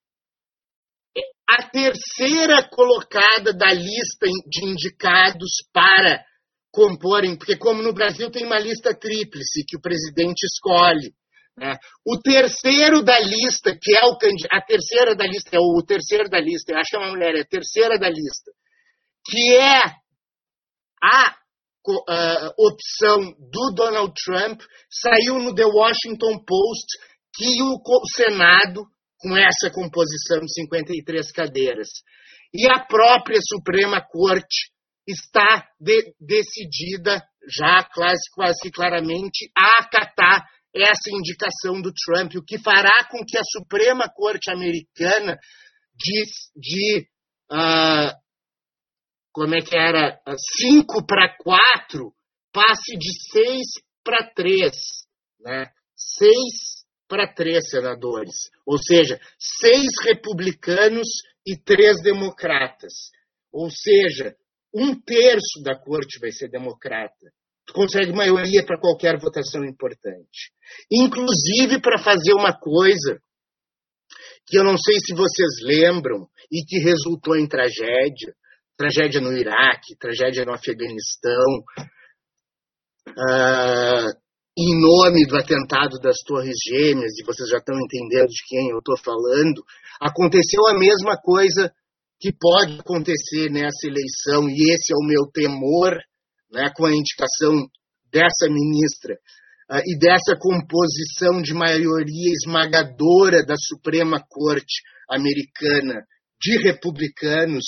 a terceira colocada da lista de indicados para comporem, porque como no Brasil tem uma lista tríplice que o presidente escolhe, né? O terceiro da lista, que é o a terceira da lista, é o terceiro da lista, eu acho que é uma mulher, é a terceira da lista, que é a opção do Donald Trump, saiu no The Washington Post que o, o Senado, com essa composição de 53 cadeiras, e a própria Suprema Corte está de, decidida, já quase, quase claramente, a acatar essa indicação do Trump, o que fará com que a Suprema Corte Americana de, de uh, como é que era, 5 para 4, passe de 6 para 3, né? 6 para 3 senadores, ou seja, 6 republicanos e 3 democratas. Ou seja, um terço da corte vai ser democrata tu consegue maioria para qualquer votação importante. Inclusive para fazer uma coisa que eu não sei se vocês lembram e que resultou em tragédia, tragédia no Iraque, tragédia no Afeganistão, uh, em nome do atentado das Torres Gêmeas, e vocês já estão entendendo de quem eu estou falando, aconteceu a mesma coisa que pode acontecer nessa eleição, e esse é o meu temor, né, com a indicação dessa ministra uh, e dessa composição de maioria esmagadora da Suprema Corte americana de republicanos,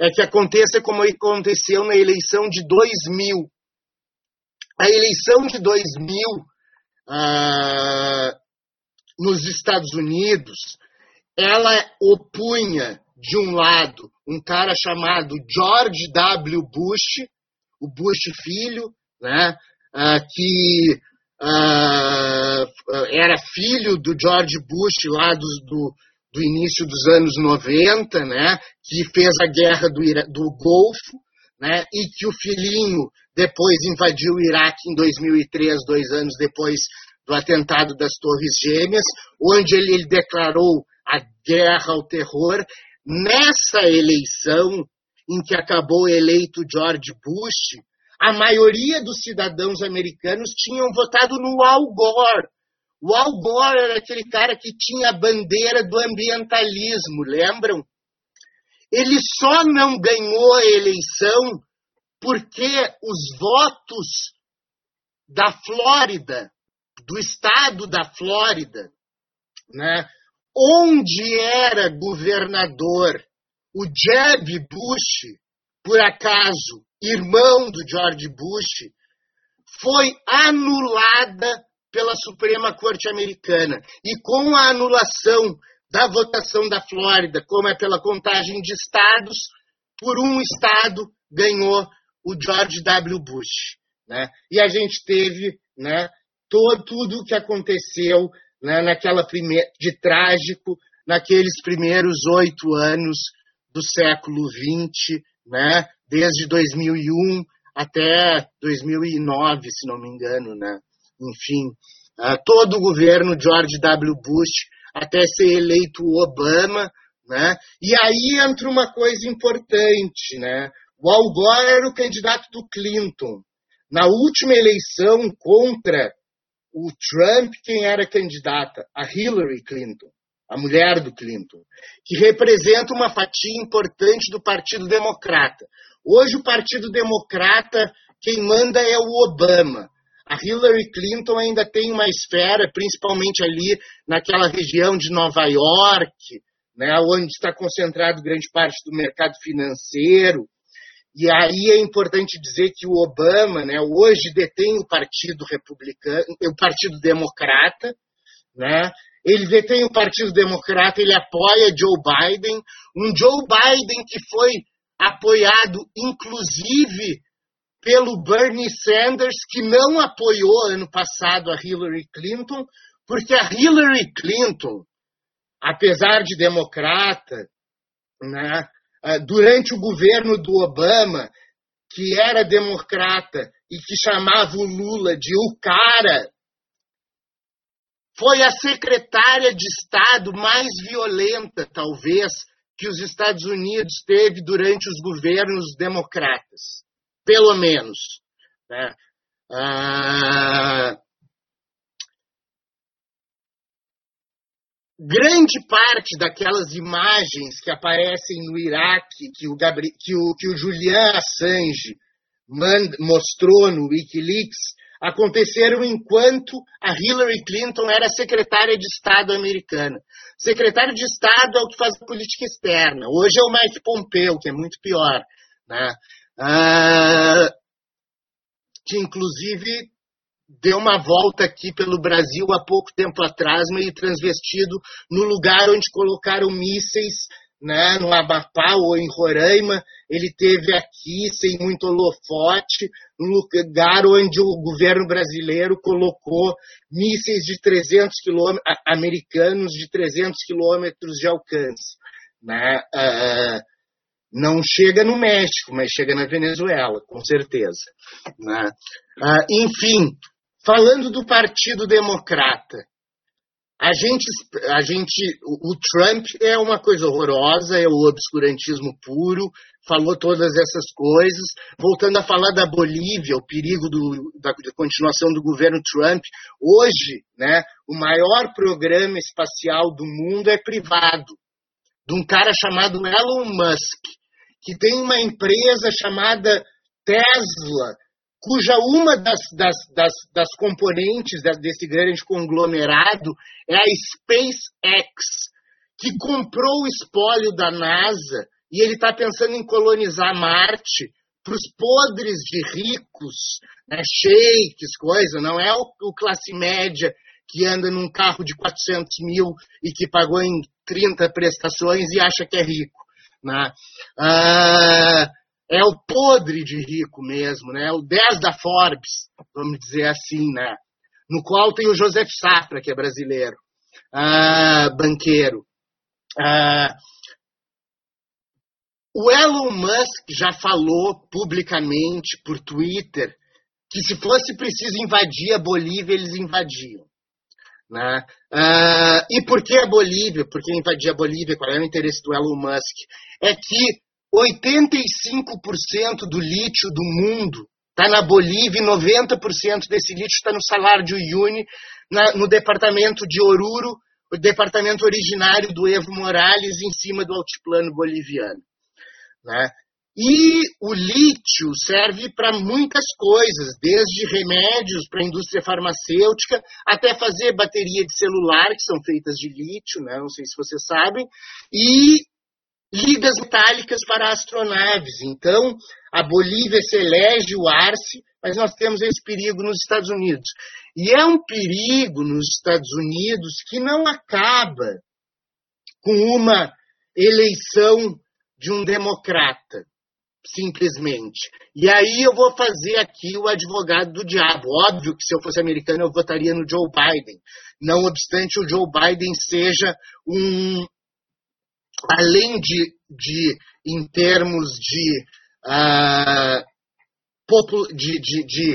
é que aconteça como aconteceu na eleição de 2000. A eleição de 2000 uh, nos Estados Unidos, ela opunha, de um lado, um cara chamado George W. Bush, o Bush filho, né, uh, que uh, era filho do George Bush lá do, do, do, início dos anos 90, né, que fez a guerra do, do Golfo, né, e que o filhinho depois invadiu o Iraque em 2003, dois anos depois do atentado das Torres Gêmeas, onde ele, ele declarou a guerra ao terror. Nessa eleição em que acabou eleito George Bush, a maioria dos cidadãos americanos tinham votado no Al Gore. O Al Gore era aquele cara que tinha a bandeira do ambientalismo, lembram? Ele só não ganhou a eleição porque os votos da Flórida, do estado da Flórida, né, onde era governador o Jeb Bush, por acaso irmão do George Bush, foi anulada pela Suprema Corte Americana. E com a anulação da votação da Flórida, como é pela contagem de estados, por um estado ganhou o George W. Bush. Né? E a gente teve né, todo, tudo o que aconteceu né, naquela de trágico naqueles primeiros oito anos do século XX, né, desde 2001 até 2009, se não me engano, né? Enfim, uh, todo o governo George W. Bush até ser eleito Obama, né? E aí entra uma coisa importante, né? O Al Gore era o candidato do Clinton. Na última eleição contra o Trump, quem era candidata? A Hillary Clinton, a mulher do Clinton, que representa uma fatia importante do Partido Democrata. Hoje o Partido Democrata, quem manda é o Obama. A Hillary Clinton ainda tem uma esfera, principalmente ali naquela região de Nova York, né, onde está concentrado grande parte do mercado financeiro. E aí é importante dizer que o Obama, né, hoje detém o Partido Republicano, o Partido Democrata, né? Ele detém o Partido Democrata, ele apoia Joe Biden, um Joe Biden que foi apoiado inclusive pelo Bernie Sanders, que não apoiou ano passado a Hillary Clinton, porque a Hillary Clinton, apesar de democrata, né, ah, durante o governo do Obama, que era democrata e que chamava o Lula de o cara, foi a secretária de Estado mais violenta, talvez, que os Estados Unidos teve durante os governos democratas, pelo menos. Né? Ah, grande parte daquelas imagens que aparecem no Iraque, que o, Gabri que o, que o Julian Assange mostrou no Wikileaks, aconteceram enquanto a Hillary Clinton era secretária de Estado americana. Secretário de Estado é o que faz política externa. Hoje é o Mike Pompeo, que é muito pior. Né? Ah, que, inclusive, deu uma volta aqui pelo Brasil há pouco tempo atrás, meio transvestido, no lugar onde colocaram mísseis né, no Amapá ou em Roraima, ele teve aqui, sem muito holofote, no lugar onde o governo brasileiro colocou mísseis de 300 quilômetros, americanos de 300 quilômetros de alcance. Né? Uh, não chega no México, mas chega na Venezuela, com certeza. Né? Uh, enfim, falando do Partido Democrata, a gente, a gente, o Trump é uma coisa horrorosa, é o obscurantismo puro, falou todas essas coisas. Voltando a falar da Bolívia, o perigo do, da, da, continuação do governo Trump. Hoje, né, o maior programa espacial do mundo é privado, de um cara chamado Elon Musk, que tem uma empresa chamada Tesla, cuja uma das, das, das, das componentes desse grande conglomerado é a SpaceX, que comprou o espólio da NASA e ele está pensando em colonizar Marte para os podres de ricos, né, sheiks, coisa, não é o, o, classe média que anda num carro de 400 mil e que pagou em 30 prestações e acha que é rico. Né? Ah, é o podre de rico mesmo, né? o 10 da Forbes, vamos dizer assim, né? no qual tem o Joseph Safra, que é brasileiro, ah, banqueiro. Ah, o Elon Musk já falou publicamente por Twitter que se fosse preciso invadir a Bolívia, eles invadiam. Né? Uh, e por que a Bolívia? Por que invadir a Bolívia? Qual é o interesse do Elon Musk? É que 85% do lítio do mundo está na Bolívia e 90% desse lítio está no salário de Uyuni, na, no departamento de Oruro, o departamento originário do Evo Morales, em cima do altiplano boliviano. Né? E o lítio serve para muitas coisas, desde remédios para a indústria farmacêutica, até fazer bateria de celular, que são feitas de lítio, né? não sei se vocês sabem, e ligas metálicas para astronaves. Então, a Bolívia se elege o Arce, mas nós temos esse perigo nos Estados Unidos. E é um perigo nos Estados Unidos que não acaba com uma eleição de um democrata, simplesmente. E aí eu vou fazer aqui o advogado do diabo. Óbvio que se eu fosse americano eu votaria no Joe Biden. Não obstante o Joe Biden seja um. Além de, de em termos de, uh, de, de, de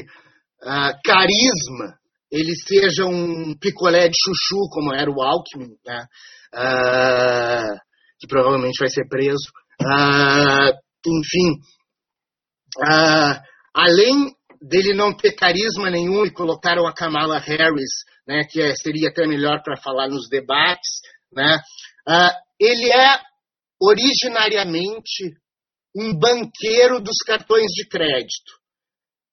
uh, carisma, ele seja um picolé de chuchu, como era o Alckmin, né? Uh, que provavelmente vai ser preso. Ah, enfim, além dele não ter carisma nenhum e colocaram a Kamala Harris, né, que é, seria até melhor para falar nos debates, né, ele é originariamente um banqueiro dos cartões de crédito.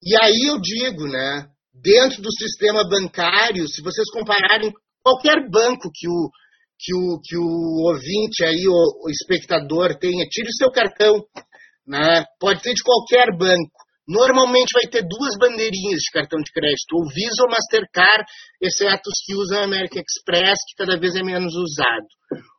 E aí eu digo, né, dentro do sistema bancário, se vocês compararem qualquer banco que o que o, que o ouvinte aí, o, o espectador tenha, tire o seu cartão, né? pode ser de qualquer banco. Normalmente vai ter duas bandeirinhas de cartão de crédito, ou Visa ou Mastercard, exceto os que usam American Express, que cada vez é menos usado.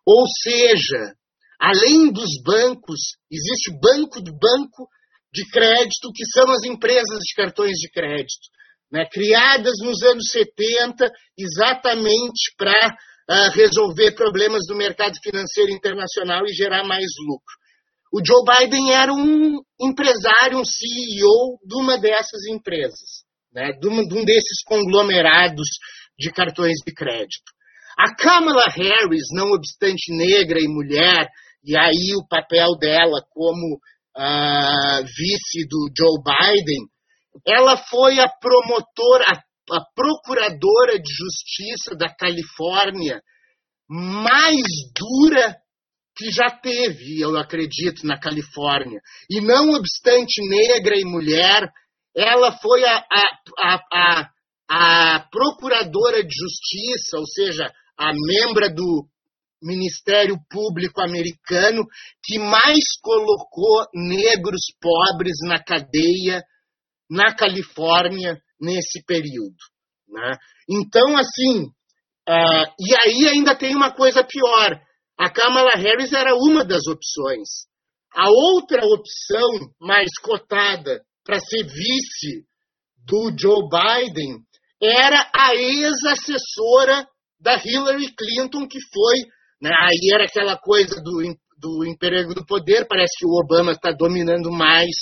Ou seja, além dos bancos, existe banco de banco de crédito, que são as empresas de cartões de crédito, né? criadas nos anos 70 exatamente para uh, resolver problemas do mercado financeiro internacional e gerar mais lucro. O Joe Biden era um empresário, um CEO de uma dessas empresas, né, de, um, de um desses conglomerados de cartões de crédito. A Kamala Harris, não obstante negra e mulher, e aí o papel dela como uh, vice do Joe Biden, ela foi a promotora, a procuradora de justiça da Califórnia mais dura que já teve, eu acredito, na Califórnia. E não obstante negra e mulher, ela foi a, a, a, a, procuradora de justiça, ou seja, a membra do Ministério Público americano que mais colocou negros pobres na cadeia na Califórnia nesse período. Né? Então, assim, uh, e aí ainda tem uma coisa pior. A Kamala Harris era uma das opções. A outra opção mais cotada para ser vice do Joe Biden era a ex-assessora da Hillary Clinton, que foi. Né, aí era aquela coisa do, do emprego do poder, parece que o Obama está dominando mais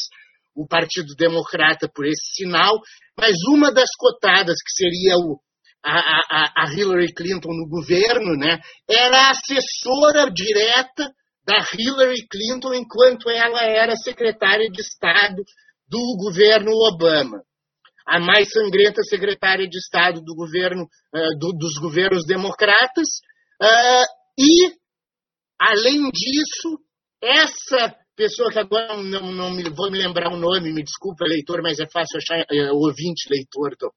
o Partido Democrata por esse sinal, mas uma das cotadas, que seria o, a, a, Hillary Clinton no governo, né, era assessora direta da Hillary Clinton enquanto ela era secretária de Estado do governo Obama. A mais sangrenta secretária de Estado do governo, uh, do, dos governos democratas. Uh, e, além disso, essa pessoa que agora não, não me, vou me lembrar o nome, me desculpa, leitor, mas é fácil achar, uh, ouvinte, leitor, estou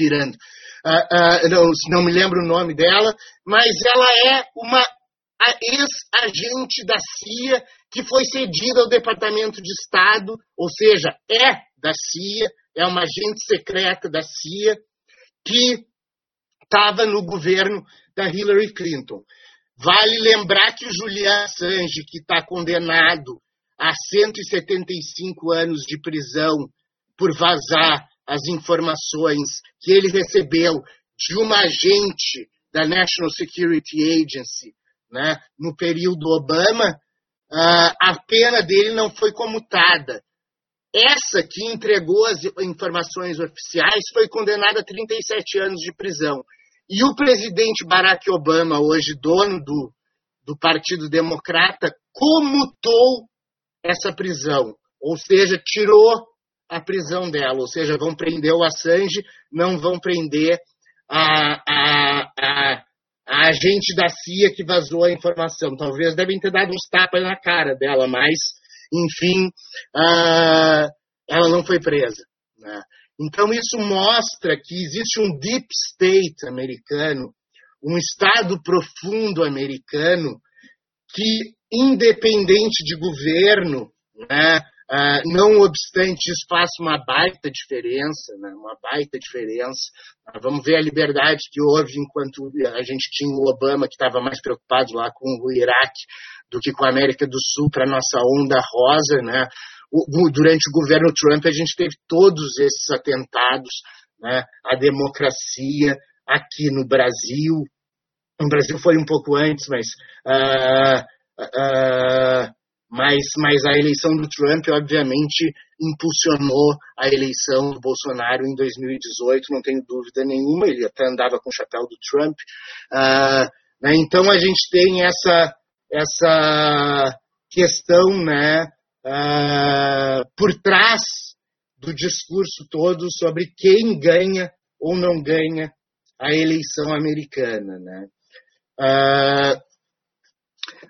pirando. não, não me lembro o nome dela, mas ela é uma ex-agente da CIA que foi cedida ao Departamento de Estado, ou seja, é da CIA, é uma agente secreta da CIA que estava no governo da Hillary Clinton. Vale lembrar que Julian Assange, que está condenado a 175 anos de prisão por vazar as informações que ele recebeu de uma agente da National Security Agency né, no período Obama, uh, a pena dele não foi comutada. Essa que entregou as informações oficiais foi condenada a 37 anos de prisão. E o presidente Barack Obama, hoje dono do, do Partido Democrata, comutou essa prisão, ou seja, tirou a prisão dela, ou seja, vão prender o Assange, não vão prender a, a, a, a agente da CIA que vazou a informação. Talvez devem ter dado uns tapas na cara dela, mas, enfim, uh, ela não foi presa. Né? Então, isso mostra que existe um deep state americano, um Estado profundo americano, que, independente de governo, né, não obstante isso, faz uma baita diferença, né? uma baita diferença. Uh, vamos ver a liberdade que houve enquanto a gente tinha o Obama, que estava mais preocupado lá com o Iraque do que com a América do Sul, para a nossa onda rosa. Né? Durante o governo Trump, a gente teve todos esses atentados né? à democracia aqui no Brasil. No Brasil foi um pouco antes, mas. Uh, mas, mas a eleição do Trump, obviamente, impulsionou a eleição do Bolsonaro em 2018, não tenho dúvida nenhuma, ele até andava com o chapéu do Trump. Uh, né, então a gente tem essa, essa questão né, uh, por trás do discurso todo sobre quem ganha ou não ganha a eleição americana. Né? Uh,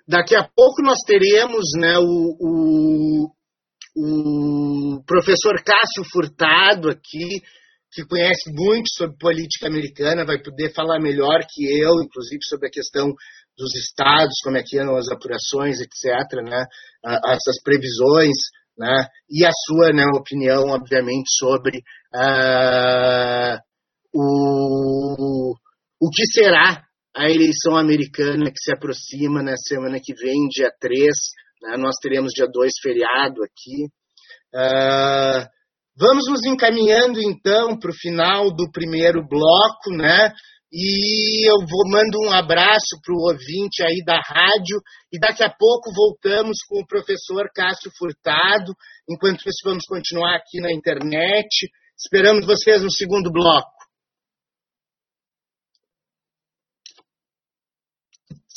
Daqui a pouco nós teremos né, o, o, o professor Cássio Furtado aqui, que conhece muito sobre política americana, vai poder falar melhor que eu, inclusive sobre a questão dos estados, como é que andam as apurações, etc., né, essas previsões, né, e a sua né, opinião, obviamente, sobre uh, o, o que será a eleição americana que se aproxima na semana que vem, dia 3. Né? Nós teremos dia 2 feriado aqui. Uh, vamos nos encaminhando então para o final do primeiro bloco, né? E eu vou mando um abraço para o ouvinte aí da rádio e daqui a pouco voltamos com o professor Cássio Furtado. Enquanto isso, vamos continuar aqui na internet. Esperamos vocês no segundo bloco.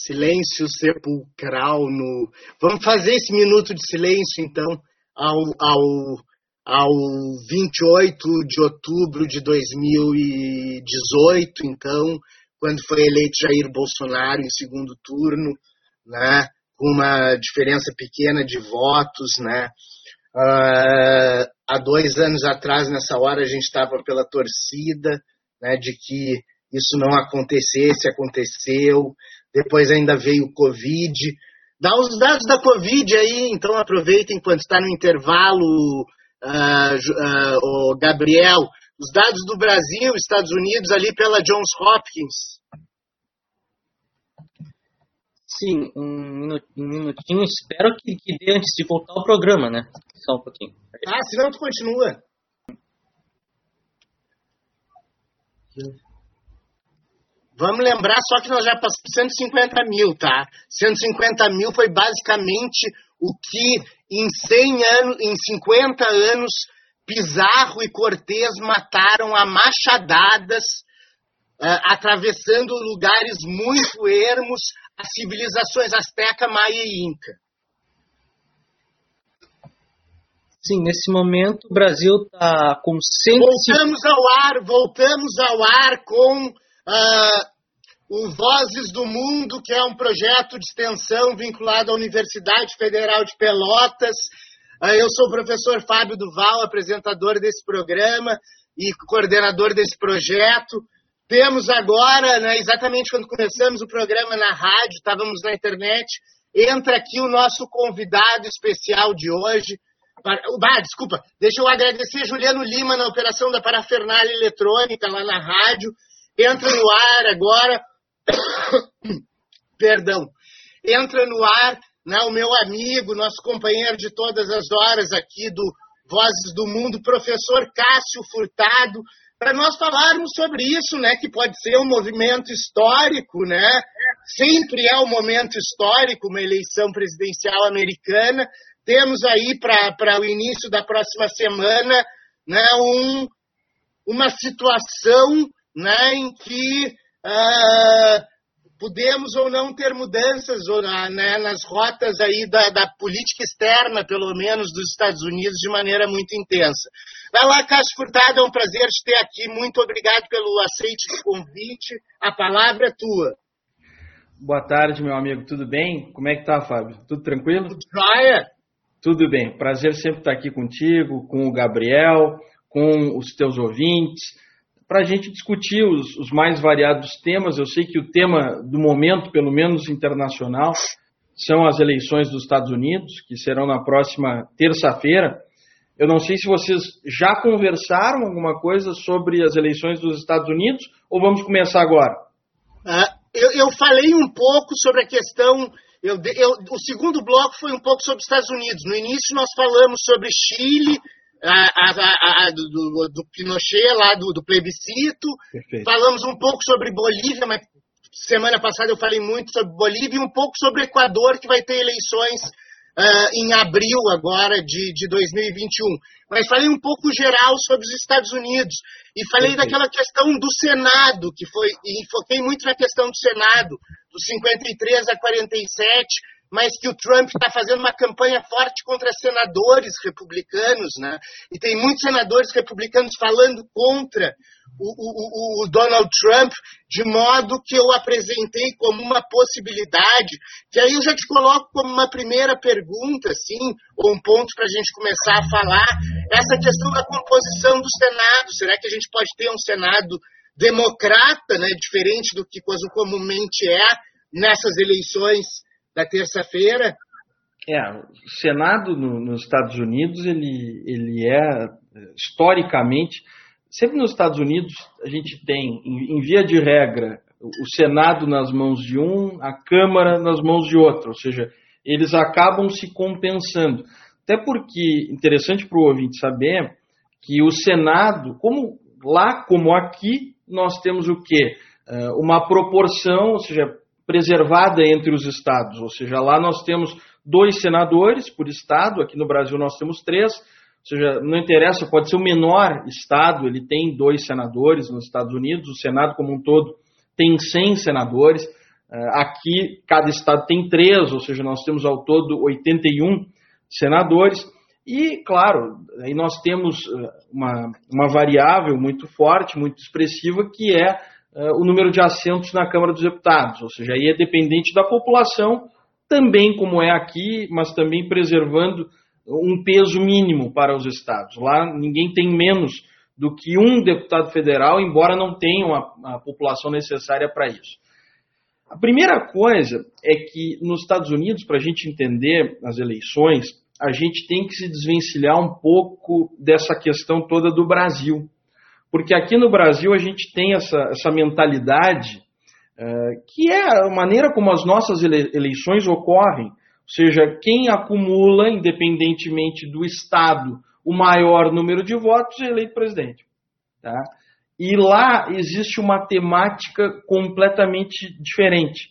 Silêncio sepulcral no. Vamos fazer esse minuto de silêncio, então, ao, ao, ao 28 de outubro de 2018, então, quando foi eleito Jair Bolsonaro em segundo turno, né, com uma diferença pequena de votos, né. Uh, há dois anos atrás, nessa hora, a gente estava pela torcida né, de que isso não acontecesse, aconteceu depois ainda veio o Covid. Dá os dados da Covid aí, então aproveitem enquanto está no intervalo, uh, uh, o Gabriel. Os dados do Brasil, Estados Unidos, ali pela Johns Hopkins. Sim, um minutinho. Espero que, que dê antes de voltar ao programa, né? Só um pouquinho. Ah, senão tu continua. Vamos lembrar só que nós já passamos 150 mil, tá? 150 mil foi basicamente o que em 100 anos, em 50 anos, Pizarro e Cortez mataram a machadadas, uh, atravessando lugares muito ermos, as civilizações Azteca, Maia e Inca. Sim, nesse momento o Brasil está com 100... Voltamos ao ar, voltamos ao ar com uh, o Vozes do Mundo, que é um projeto de extensão vinculado à Universidade Federal de Pelotas. Uh, eu sou o professor Fábio Duval, apresentador desse programa e coordenador desse projeto. Temos agora, né, exatamente quando começamos o programa na rádio, estávamos na internet, entra aqui o nosso convidado especial de hoje, ah, desculpa, deixa eu agradecer Juliano Lima na operação da parafernália eletrônica lá na rádio. Entra no ar agora. [coughs] Perdão. Entra no ar né, o meu amigo, nosso companheiro de todas as horas aqui do Vozes do Mundo, professor Cássio Furtado, para nós falarmos sobre isso, né, que pode ser um movimento histórico, né? Sempre é um momento histórico uma eleição presidencial americana, temos aí para o início da próxima semana né, um, uma situação né, em que uh, podemos ou não ter mudanças ou, né, nas rotas aí da, da, política externa, pelo menos, dos Estados Unidos, de maneira muito intensa. Vai lá, Cássio Furtado, é um prazer te ter aqui. Muito obrigado pelo aceite do convite. A palavra é tua. Boa tarde, meu amigo. Tudo bem? Como é que tá, Fábio? Tudo tranquilo? Tudo jóia. Tudo bem, prazer sempre estar aqui contigo, com o Gabriel, com os teus ouvintes, para a gente discutir os, os, mais variados temas. Eu sei que o tema do momento, pelo menos internacional, são as eleições dos Estados Unidos, que serão na próxima terça-feira. Eu não sei se vocês já conversaram alguma coisa sobre as eleições dos Estados Unidos ou vamos começar agora? Uh, eu, eu falei um pouco sobre a questão eu, eu, o segundo bloco foi um pouco sobre os Estados Unidos. No início nós falamos sobre Chile, a, a, a, do, do, Pinochet lá do, do plebiscito. Perfeito. Falamos um pouco sobre Bolívia, mas semana passada eu falei muito sobre Bolívia e um pouco sobre Equador, que vai ter eleições uh, em abril agora de, de 2021. Mas falei um pouco geral sobre os Estados Unidos e falei daquela questão do Senado, que foi, e foquei muito na questão do Senado, dos 53 a 47, mas que o Trump está fazendo uma campanha forte contra senadores republicanos, né? E tem muitos senadores republicanos falando contra o, o, o, Donald Trump, de modo que eu apresentei como uma possibilidade, que aí eu já te coloco como uma primeira pergunta, assim, ou um ponto para a gente começar a falar, essa questão da composição do Senado. Será que a gente pode ter um Senado democrata, né, diferente do que comumente é nessas eleições da terça-feira. É, o Senado no, nos Estados Unidos, ele, ele é, historicamente, sempre nos Estados Unidos, a gente tem, em, em via de regra, o Senado nas mãos de um, a Câmara nas mãos de outro, ou seja, eles acabam se compensando. Até porque, interessante para o ouvinte saber, que o Senado, como lá como aqui, nós temos o quê? Eh, uma proporção, ou seja, preservada entre os estados, ou seja, lá nós temos dois senadores por estado, aqui no Brasil nós temos três, ou seja, não interessa, pode ser o menor estado, ele tem dois senadores nos Estados Unidos, o Senado como um todo tem 100 senadores, eh, aqui cada estado tem três, ou seja, nós temos ao todo 81 senadores, e, claro, aí nós temos eh, uma, uma variável muito forte, muito expressiva, que é o número de assentos na Câmara dos Deputados, ou seja, aí é dependente da população, também como é aqui, mas também preservando um peso mínimo para os estados. Lá ninguém tem menos do que um deputado federal, embora não tenham a, a população necessária para isso. A primeira coisa é que nos Estados Unidos, para a gente entender as eleições, a gente tem que se desvencilhar um pouco dessa questão toda do Brasil. Porque aqui no Brasil a gente tem essa, essa mentalidade uh, que é a maneira como as nossas eleições ocorrem. Ou seja, quem acumula, independentemente do Estado, o maior número de votos é eleito presidente. Tá? E lá existe uma temática completamente diferente.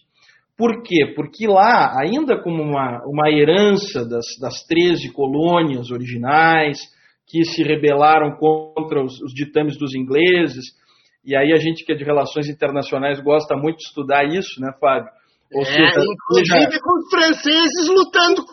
Por quê? Porque lá, ainda como uma, uma herança das, das 13 colônias originais, que se rebelaram contra os, os ditames dos ingleses. E aí a gente que é de relações internacionais gosta muito de estudar isso, né, Fábio? Ou é, seja, inclusive com os franceses lutando,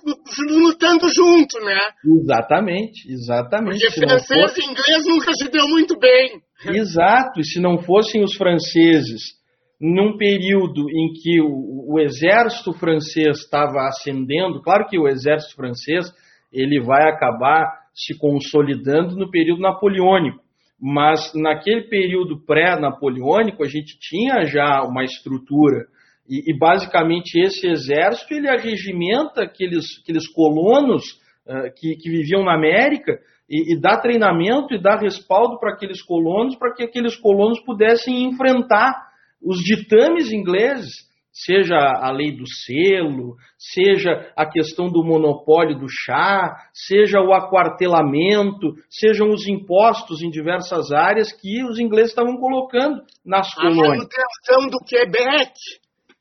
lutando junto, né? Exatamente, exatamente. Porque francês fosse... e inglês nunca se deu muito bem. Exato, e se não fossem os franceses num período em que o, o exército francês estava ascendendo, claro que o exército francês ele vai acabar se consolidando no período napoleônico, mas naquele período pré-napoleônico a gente tinha já uma estrutura. E, e, basicamente esse exército ele arregimenta aqueles, aqueles colonos uh, que, que, viviam na América e, e dá treinamento e dá respaldo para aqueles colonos para que aqueles colonos pudessem enfrentar os ditames ingleses, seja a lei do selo, seja a questão do monopólio do chá, seja o aquartelamento, sejam os impostos em diversas áreas que os ingleses estavam colocando nas a colônias. A manutenção do Quebec.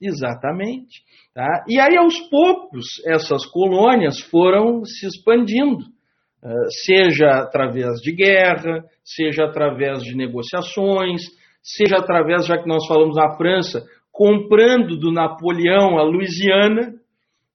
Exatamente. Tá? E aí, aos poucos, essas colônias foram se expandindo, eh, seja através de guerra, seja através de negociações, seja através, já que nós falamos na França, comprando do Napoleão a Louisiana.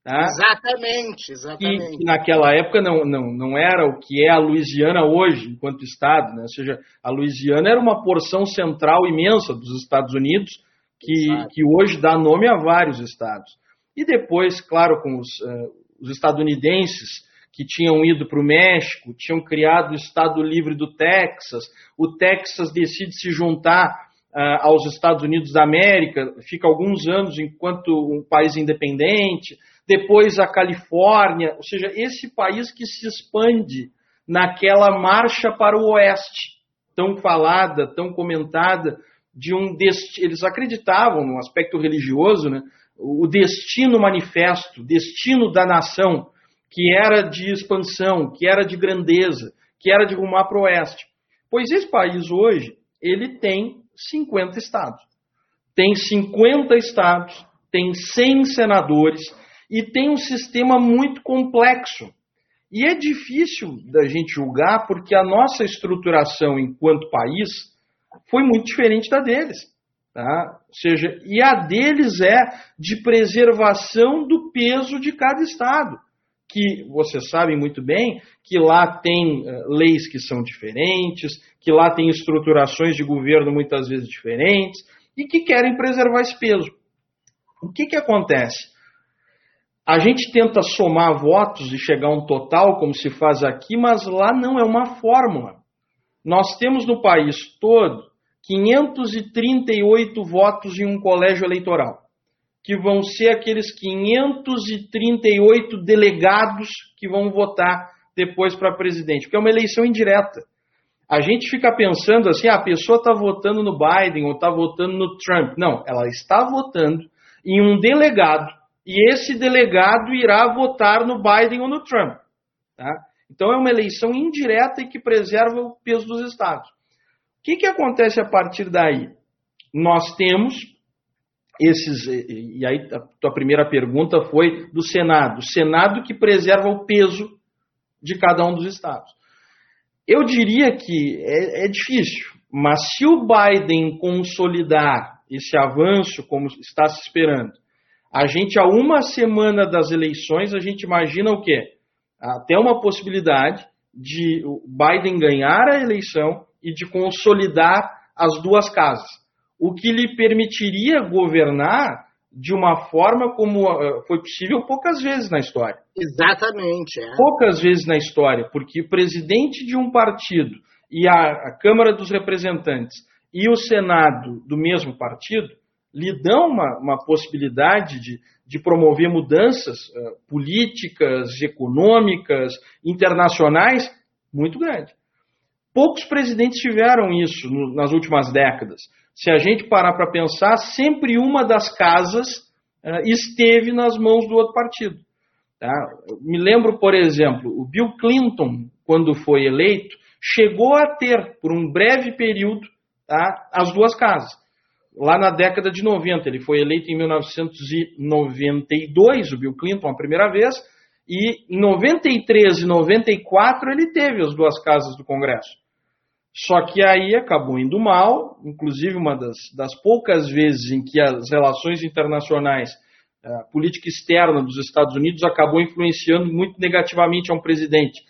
Tá? Exatamente, exatamente. E naquela época não, não, não era o que é a Louisiana hoje, enquanto Estado. Né? Ou seja, a Louisiana era uma porção central imensa dos Estados Unidos, que, que hoje dá nome a vários estados. E depois, claro, com os, uh, os estadunidenses que tinham ido para o México, tinham criado o Estado Livre do Texas. O Texas decide se juntar aos Estados Unidos da América, fica alguns anos enquanto um país independente. Depois a Califórnia, ou seja, esse país que se expande naquela marcha para o oeste, tão falada, tão comentada, de um destino. Eles acreditavam no aspecto religioso, né? o destino manifesto, destino da nação que era de expansão, que era de grandeza, que era de rumar para o oeste. Pois esse país hoje, ele tem 50 estados. Tem 50 estados, tem 100 senadores e tem um sistema muito complexo. E é difícil da gente julgar porque a nossa estruturação enquanto país foi muito diferente da deles. Tá? Ou seja, e a deles é de preservação do peso de cada estado que vocês sabem muito bem que lá tem uh, leis que são diferentes, que lá tem estruturações de governo muitas vezes diferentes e que querem preservar esse peso. O que, que acontece? A gente tenta somar votos e chegar a um total, como se faz aqui, mas lá não é uma fórmula. Nós temos no país todo 538 votos em um colégio eleitoral que vão ser aqueles 538 delegados que vão votar depois para presidente, porque é uma eleição indireta. A gente fica pensando assim, ah, a pessoa está votando no Biden ou está votando no Trump. Não, ela está votando em um delegado e esse delegado irá votar no Biden ou no Trump. Tá? Então é uma eleição indireta e que preserva o peso dos estados. O que, que acontece a partir daí? Nós temos esses e aí a tua primeira pergunta foi do Senado, o Senado que preserva o peso de cada um dos estados. Eu diria que é, é difícil, mas se o Biden consolidar esse avanço como está se esperando, a gente a uma semana das eleições a gente imagina o quê? Até uma possibilidade de o Biden ganhar a eleição e de consolidar as duas casas o que lhe permitiria governar de uma forma como eh, foi possível poucas vezes na história. Exatamente. É. Poucas vezes na história, porque o presidente de um partido e a, a, Câmara dos Representantes e o Senado do mesmo partido lhe dão uma, uma possibilidade de, de promover mudanças uh, políticas, econômicas, internacionais muito grande. Poucos presidentes tiveram isso no, nas últimas décadas se a gente parar para pensar, sempre uma das casas uh, esteve nas mãos do outro partido. Tá? Me lembro, por exemplo, o Bill Clinton, quando foi eleito, chegou a ter, por um breve período, tá, as duas casas. Lá na década de 90, ele foi eleito em 1992, o Bill Clinton, a primeira vez, e em 93 e 94 ele teve as duas casas do Congresso. Só que aí acabou indo mal, inclusive uma das, das poucas vezes em que as relações internacionais a política externa dos Estados Unidos acabou influenciando muito negativamente a um presidente,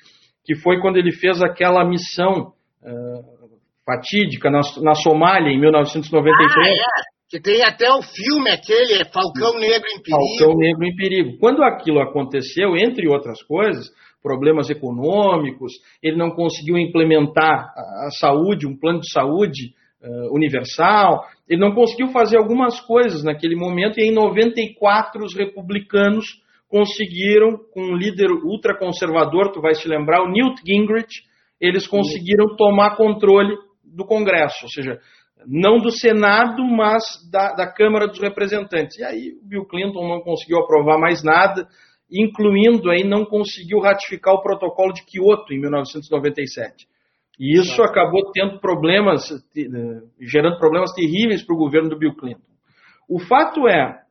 que foi quando ele fez aquela missão uh, fatídica na, na, Somália em 1993. Ah, é. Que tem até o filme aquele, Falcão Negro em Perigo. Falcão Negro em Perigo. Quando aquilo aconteceu, entre outras coisas, problemas econômicos, ele não conseguiu implementar a, saúde, um plano de saúde uh, universal, ele não conseguiu fazer algumas coisas naquele momento, e em 94 os republicanos conseguiram, com um líder ultraconservador, tu vai se lembrar, o Newt Gingrich, eles conseguiram tomar controle do Congresso, ou seja, não do Senado, mas da, da, Câmara dos Representantes. E aí o Bill Clinton não conseguiu aprovar mais nada, incluindo aí não conseguiu ratificar o protocolo de Kyoto em 1997. E isso acabou tendo problemas, gerando problemas terríveis para o governo do Bill Clinton. O fato é,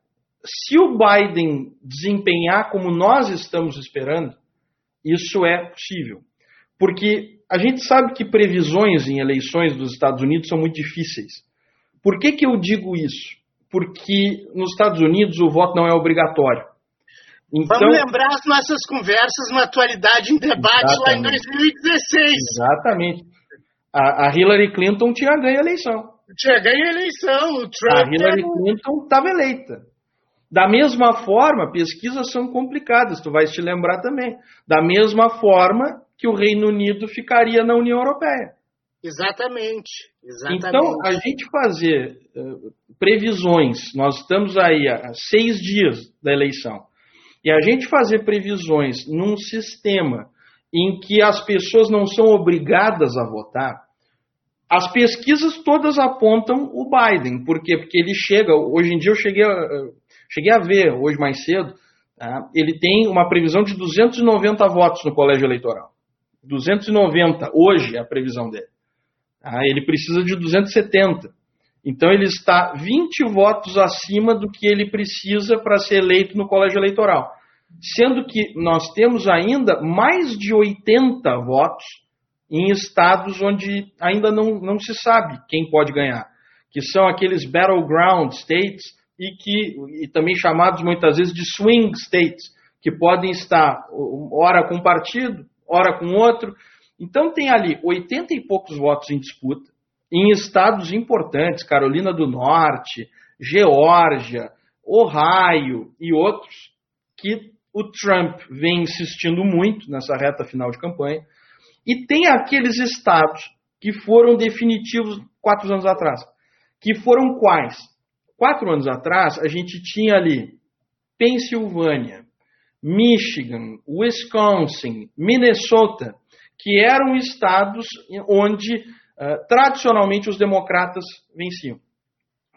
se o Biden desempenhar como nós estamos esperando, isso é possível. Porque a gente sabe que previsões em eleições dos Estados Unidos são muito difíceis. Por que, que eu digo isso? Porque nos Estados Unidos o voto não é obrigatório. Então, Vamos lembrar as nossas conversas na atualidade em debate exatamente. lá em 2016. Exatamente. A, a, Hillary Clinton tinha ganho a eleição. Tinha ganho a eleição. O Trump a Hillary Clinton estava eleita. Da mesma forma, pesquisas são complicadas, tu vais te lembrar também. Da mesma forma que o Reino Unido ficaria na União Europeia. Exatamente. exatamente. Então, a gente fazer uh, previsões, nós estamos aí há seis dias da eleição. E a gente fazer previsões num sistema em que as pessoas não são obrigadas a votar, as pesquisas todas apontam o Biden. Por quê? Porque ele chega, hoje em dia eu cheguei a, cheguei a ver, hoje mais cedo, tá? ele tem uma previsão de 290 votos no colégio eleitoral. 290, hoje é a previsão dele. Tá? Ele precisa de 270. Então ele está 20 votos acima do que ele precisa para ser eleito no colégio eleitoral. Sendo que nós temos ainda mais de 80 votos em estados onde ainda não, não se sabe quem pode ganhar, que são aqueles battleground states e que e também chamados muitas vezes de swing states, que podem estar ora com um partido, ora com outro. Então tem ali 80 e poucos votos em disputa em estados importantes, Carolina do Norte, Geórgia, Ohio e outros, que o Trump vem insistindo muito nessa reta final de campanha. E tem aqueles estados que foram definitivos quatro anos atrás. Que foram quais? Quatro anos atrás, a gente tinha ali Pensilvânia, Michigan, Wisconsin, Minnesota, que eram estados onde uh, tradicionalmente os democratas venciam.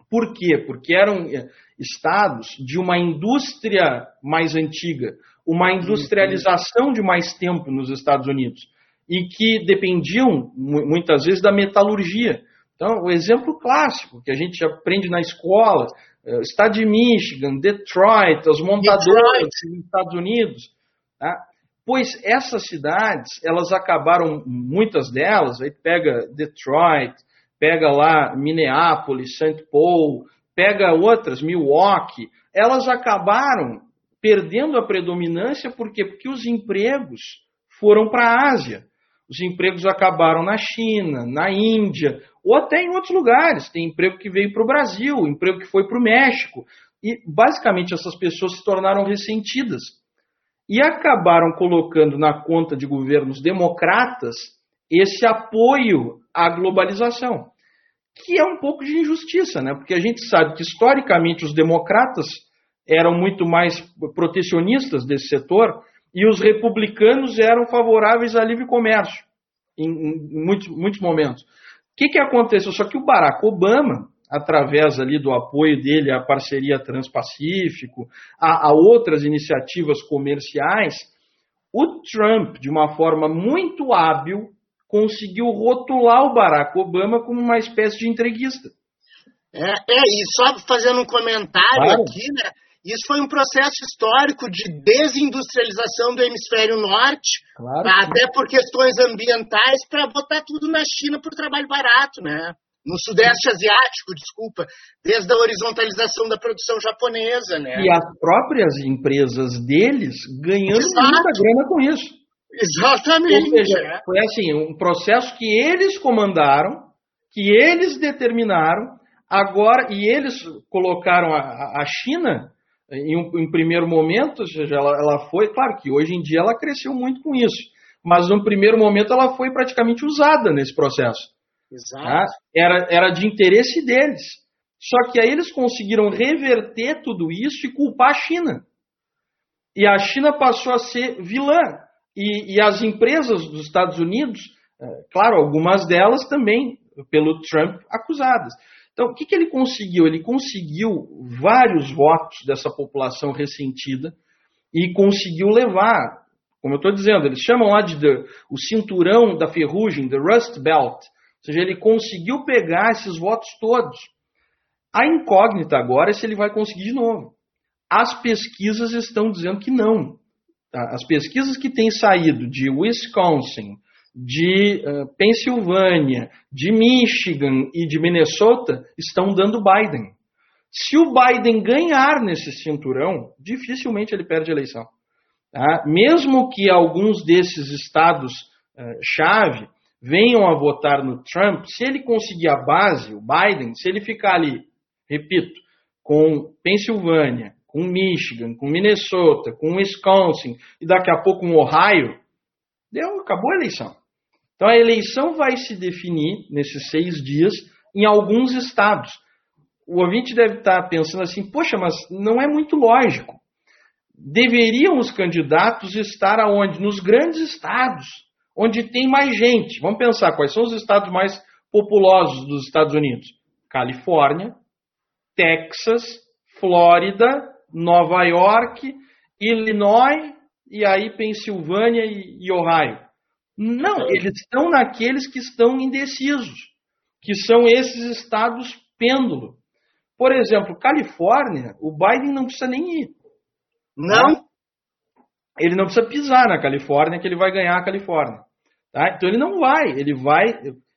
Por quê? Porque eram uh, estados de uma indústria mais antiga, uma industrialização de mais tempo nos Estados Unidos e que dependiam muitas vezes da metalurgia. Então, o exemplo clássico que a gente aprende na escola, uh, estado de Michigan, Detroit, as montadoras Detroit. nos Estados Unidos, tá? Pois essas cidades, elas acabaram, muitas delas, aí pega Detroit, pega lá Minneapolis, St. Paul, pega outras, Milwaukee, elas acabaram perdendo a predominância, por quê? Porque os empregos foram para a Ásia. Os empregos acabaram na China, na Índia, ou até em outros lugares. Tem emprego que veio para o Brasil, emprego que foi para o México. E basicamente essas pessoas se tornaram ressentidas e acabaram colocando na conta de governos democratas esse apoio à globalização, que é um pouco de injustiça, né? Porque a gente sabe que historicamente os democratas eram muito mais protecionistas desse setor e os republicanos eram favoráveis a livre comércio em, muitos, muitos momentos. O que, que aconteceu? Só que o Barack Obama através ali do apoio dele à parceria Transpacífico, a, a outras iniciativas comerciais, o Trump, de uma forma muito hábil, conseguiu rotular o Barack Obama como uma espécie de entreguista. É, é e só fazendo um comentário claro. aqui, né? Isso foi um processo histórico de desindustrialização do hemisfério norte, claro, até por questões ambientais, para botar tudo na China por trabalho barato, né? No Sudeste Asiático, desculpa, desde a horizontalização da produção japonesa, né? E as próprias empresas deles ganhando Exato. muita grana com isso. Exatamente. Ou seja, é. foi assim, um processo que eles comandaram, que eles determinaram, agora, e eles colocaram a, a China em um em primeiro momento, ou seja, ela, ela foi, claro que hoje em dia ela cresceu muito com isso, mas no primeiro momento ela foi praticamente usada nesse processo. Tá? Era, era de interesse deles. Só que aí eles conseguiram reverter tudo isso e culpar a China. E a China passou a ser vilã. E, e as empresas dos Estados Unidos, é, claro, algumas delas também pelo Trump acusadas. Então, o que, que ele conseguiu? Ele conseguiu vários votos dessa população ressentida e conseguiu levar, como eu estou dizendo, eles chamam lá de the, o cinturão da ferrugem, the Rust Belt, seja, ele conseguiu pegar esses votos todos. A incógnita agora é se ele vai conseguir de novo. As pesquisas estão dizendo que não. Tá? As pesquisas que têm saído de Wisconsin, de uh, Pensilvânia, de Michigan e de Minnesota estão dando Biden. Se o Biden ganhar nesse cinturão, dificilmente ele perde a eleição. Tá? Mesmo que alguns desses estados-chave uh, venham a votar no Trump, se ele conseguir a base, o Biden, se ele ficar ali, repito, com Pensilvânia, com Michigan, com Minnesota, com Wisconsin e daqui a pouco com Ohio, deu, acabou a eleição. Então a eleição vai se definir nesses seis dias em alguns estados. O ouvinte deve estar pensando assim: poxa, mas não é muito lógico. Deveriam os candidatos estar aonde? Nos grandes estados onde tem mais gente. Vamos pensar quais são os estados mais populosos dos Estados Unidos: Califórnia, Texas, Flórida, Nova York, Illinois e aí Pensilvânia e, Ohio. Não, eles estão naqueles que estão indecisos, que são esses estados pêndulo. Por exemplo, Califórnia, o Biden não precisa nem ir. Não? Ele não precisa pisar na Califórnia, que ele vai ganhar a Califórnia. Tá? Então ele não vai, ele vai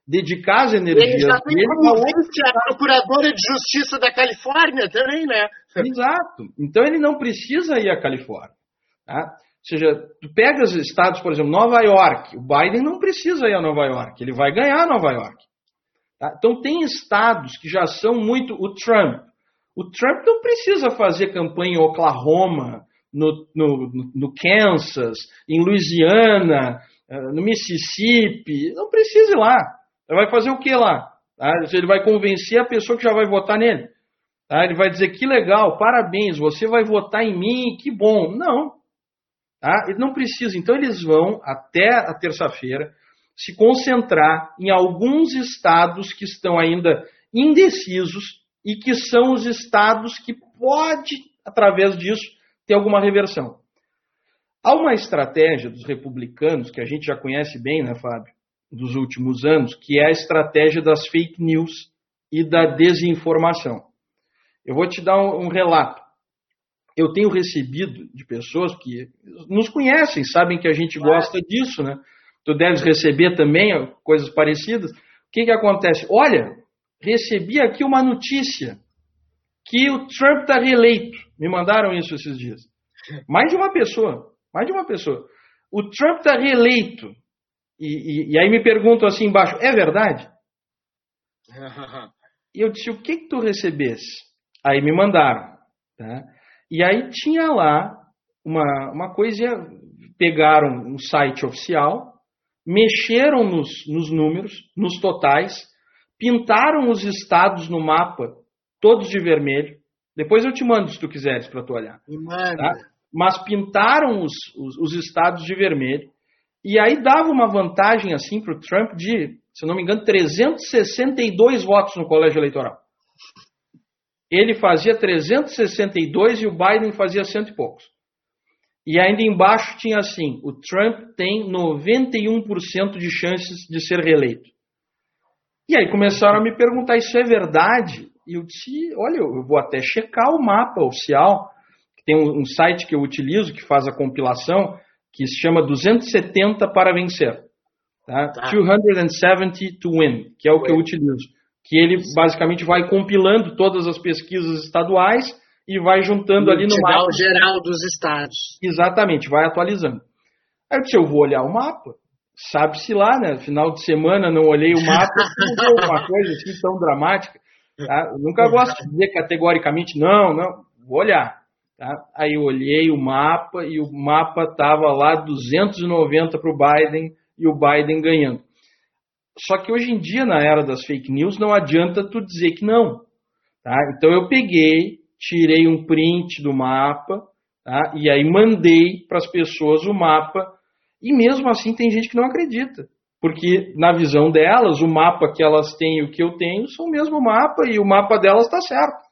dedicar as energias ele já tem dele como a procuradora de justiça da Califórnia também, né? Exato. Então ele não precisa ir à Califórnia. Tá? Ou seja, tu pega os estados, por exemplo, Nova York, o Biden não precisa ir a Nova York, ele vai ganhar Nova York. Tá? Então tem estados que já são muito o Trump. O Trump não precisa fazer campanha em Oklahoma, no, no, no Kansas, em Louisiana, no Mississippi, não precisa ir lá. Ele vai fazer o que lá? Tá? Ele vai convencer a pessoa que já vai votar nele. Tá? Ele vai dizer que legal, parabéns, você vai votar em mim, que bom. Não. Tá? Ele não precisa. Então eles vão até a terça-feira se concentrar em alguns estados que estão ainda indecisos e que são os estados que pode, através disso, ter alguma reversão. Há uma estratégia dos republicanos, que a gente já conhece bem, né, Fábio, dos últimos anos, que é a estratégia das fake news e da desinformação. Eu vou te dar um, um relato. Eu tenho recebido de pessoas que nos conhecem, sabem que a gente gosta disso, né? Tu deves receber também coisas parecidas. O que, que acontece? Olha, recebi aqui uma notícia que o Trump está reeleito. Me mandaram isso esses dias. Mais de uma pessoa. Mais de uma pessoa. O Trump está reeleito. E, e, e, aí me perguntam assim embaixo: é verdade? [laughs] e eu disse: o que, que tu recebesse? Aí me mandaram. Tá? E aí tinha lá uma, uma coisa: pegaram um site oficial, mexeram nos, nos números, nos totais, pintaram os estados no mapa, todos de vermelho. Depois eu te mando se tu quiseres para tu olhar. Me manda. Tá? Mas pintaram os, os, os estados de vermelho. E aí dava uma vantagem assim para o Trump de, se não me engano, 362 votos no colégio eleitoral. Ele fazia 362 e o Biden fazia cento e poucos. E ainda embaixo tinha assim: o Trump tem 91% de chances de ser reeleito. E aí começaram a me perguntar: isso é verdade? E eu disse: olha, eu vou até checar o mapa oficial tem um, um site que eu utilizo que faz a compilação que se chama 270 para vencer. Tá? tá. 270 to win, que é o que eu utilizo. que ele basicamente vai compilando todas as pesquisas estaduais e vai juntando ali no mapa. geral dos estados. Exatamente, vai atualizando. Aí eu disse, eu vou olhar o mapa. Sabe-se lá, né? Final de semana não olhei o mapa, [laughs] não alguma coisa assim tão dramática. Tá? Nunca gosto de dizer categoricamente, não, não, vou olhar. Tá? Aí eu olhei o mapa e o mapa estava lá 290 para o Biden e o Biden ganhando. Só que hoje em dia, na era das fake news, não adianta tu dizer que não. Tá? Então eu peguei, tirei um print do mapa tá? e aí mandei para as pessoas o mapa e mesmo assim tem gente que não acredita. Porque na visão delas, o mapa que elas têm e o que eu tenho são o mesmo mapa e o mapa delas está certo.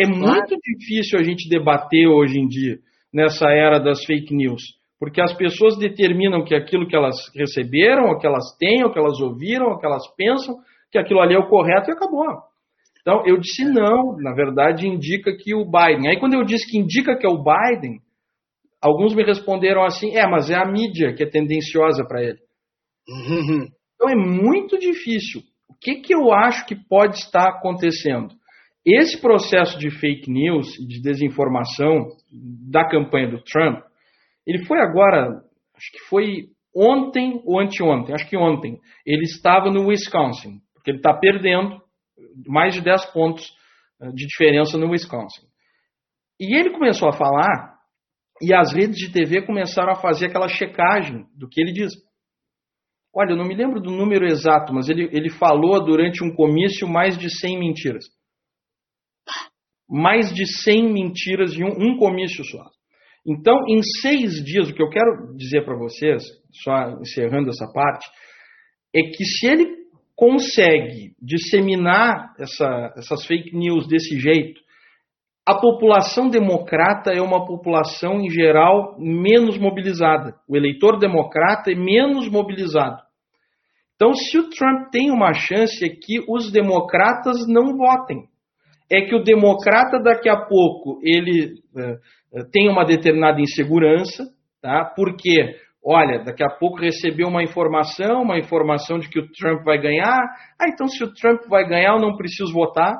É claro. muito difícil a gente debater hoje em dia, nessa era das fake news. Porque as pessoas determinam que aquilo que elas receberam, o que elas têm, o que elas ouviram, o que elas pensam, que aquilo ali é o correto e acabou. Então eu disse não, na verdade indica que o Biden. Aí quando eu disse que indica que é o Biden, alguns me responderam assim: é, mas é a mídia que é tendenciosa para ele. Uhum. Então é muito difícil. O que, que eu acho que pode estar acontecendo? Esse processo de fake news, de desinformação da campanha do Trump, ele foi agora, acho que foi ontem ou anteontem, acho que ontem, ele estava no Wisconsin, porque ele está perdendo mais de 10 pontos eh, de diferença no Wisconsin. E ele começou a falar, e as redes de TV começaram a fazer aquela checagem do que ele diz. Olha, eu não me lembro do número exato, mas ele, ele falou durante um comício mais de 100 mentiras. Mais de 100 mentiras em um, um comício só. Então, em seis dias, o que eu quero dizer para vocês, só encerrando essa parte, é que se ele consegue disseminar essa, essas fake news desse jeito, a população democrata é uma população, em geral, menos mobilizada. O eleitor democrata é menos mobilizado. Então, se o Trump tem uma chance, é que os democratas não votem. É que o democrata, daqui a pouco, ele é, tem uma determinada insegurança, tá? porque, olha, daqui a pouco recebeu uma informação, uma informação de que o Trump vai ganhar. Ah, então, se o Trump vai ganhar, eu não preciso votar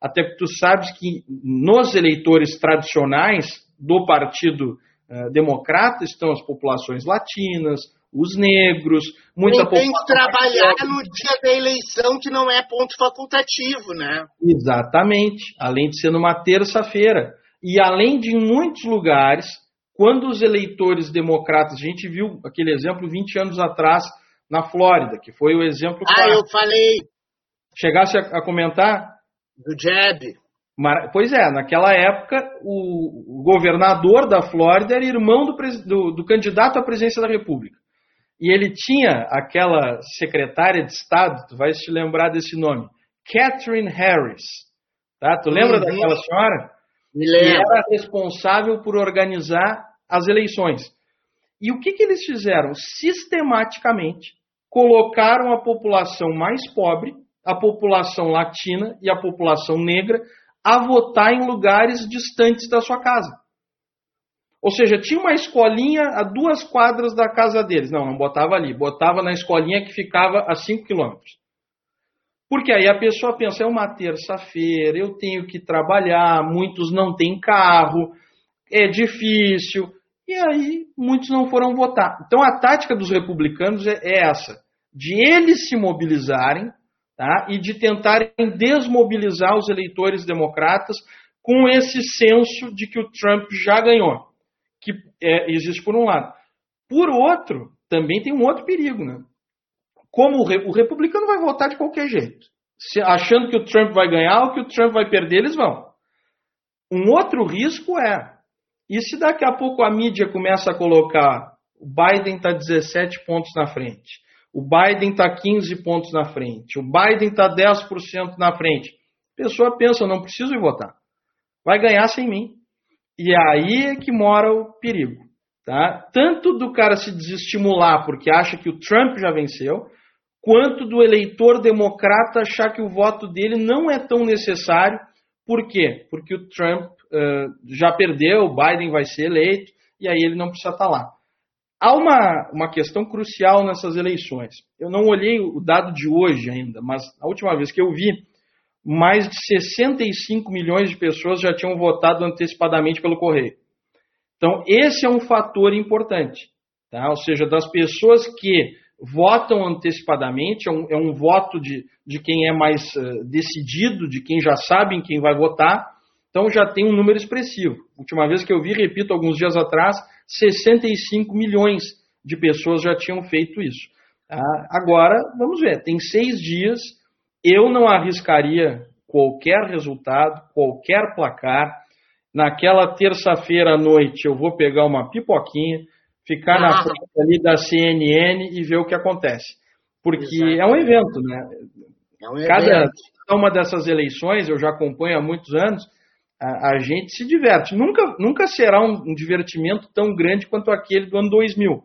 até porque tu sabes que nos eleitores tradicionais do Partido uh, Democrata estão as populações latinas, os negros, muita população. Tem que trabalhar no dia da eleição, que não é ponto facultativo, né? Exatamente, além de ser numa terça-feira. E além de em muitos lugares, quando os eleitores democratas, a gente viu aquele exemplo 20 anos atrás na Flórida, que foi o exemplo. Ah, eu falei. Chegasse a, a comentar? Do Jeb. Pois é, naquela época o governador da Flórida era irmão do, do, do, candidato à presidência da República. E ele tinha aquela secretária de Estado, tu vais te lembrar desse nome, Catherine Harris. Tá? Tu lembra uhum. daquela senhora? Me lembro. Que era responsável por organizar as eleições. E o que, que eles fizeram? Sistematicamente colocaram a população mais pobre a população latina e a população negra a votar em lugares distantes da sua casa. Ou seja, tinha uma escolinha a duas quadras da casa deles. Não, não botava ali, botava na escolinha que ficava a cinco quilômetros. Porque aí a pessoa pensa, é uma terça-feira, eu tenho que trabalhar, muitos não têm carro, é difícil. E aí muitos não foram votar. Então a tática dos republicanos é, é essa: de eles se mobilizarem tá? e de tentarem desmobilizar os eleitores democratas com esse senso de que o Trump já ganhou, que é, existe por um lado. Por outro, também tem um outro perigo, né? Como o, o republicano vai votar de qualquer jeito, se, achando que o Trump vai ganhar ou que o Trump vai perder, eles vão. Um outro risco é, e se daqui a pouco a mídia começa a colocar o Biden está 17 pontos na frente, o Biden está 15 pontos na frente. O Biden está 10% na frente. A pessoa pensa, não preciso ir votar. Vai ganhar sem mim. E aí é que mora o perigo. Tá? Tanto do cara se desestimular porque acha que o Trump já venceu, quanto do eleitor democrata achar que o voto dele não é tão necessário. Por quê? Porque o Trump uh, já perdeu, o Biden vai ser eleito, e aí ele não precisa estar tá lá. Há uma, uma questão crucial nessas eleições. Eu não olhei o dado de hoje ainda, mas a última vez que eu vi, mais de 65 milhões de pessoas já tinham votado antecipadamente pelo correio. Então, esse é um fator importante. Tá? Ou seja, das pessoas que votam antecipadamente, é um, é um voto de, de quem é mais uh, decidido, de quem já sabe em quem vai votar, então já tem um número expressivo. Última vez que eu vi, repito, alguns dias atrás, 65 milhões de pessoas já tinham feito isso. Tá? Agora, vamos ver, tem seis dias, eu não arriscaria qualquer resultado, qualquer placar. Naquela terça-feira à noite eu vou pegar uma pipoquinha, ficar ah. na frente ali da CNN e ver o que acontece. Porque é um evento, né? É um Cada evento. uma dessas eleições, eu já acompanho há muitos anos, a, a gente se diverte. Nunca, nunca será um, um, divertimento tão grande quanto aquele do ano 2000,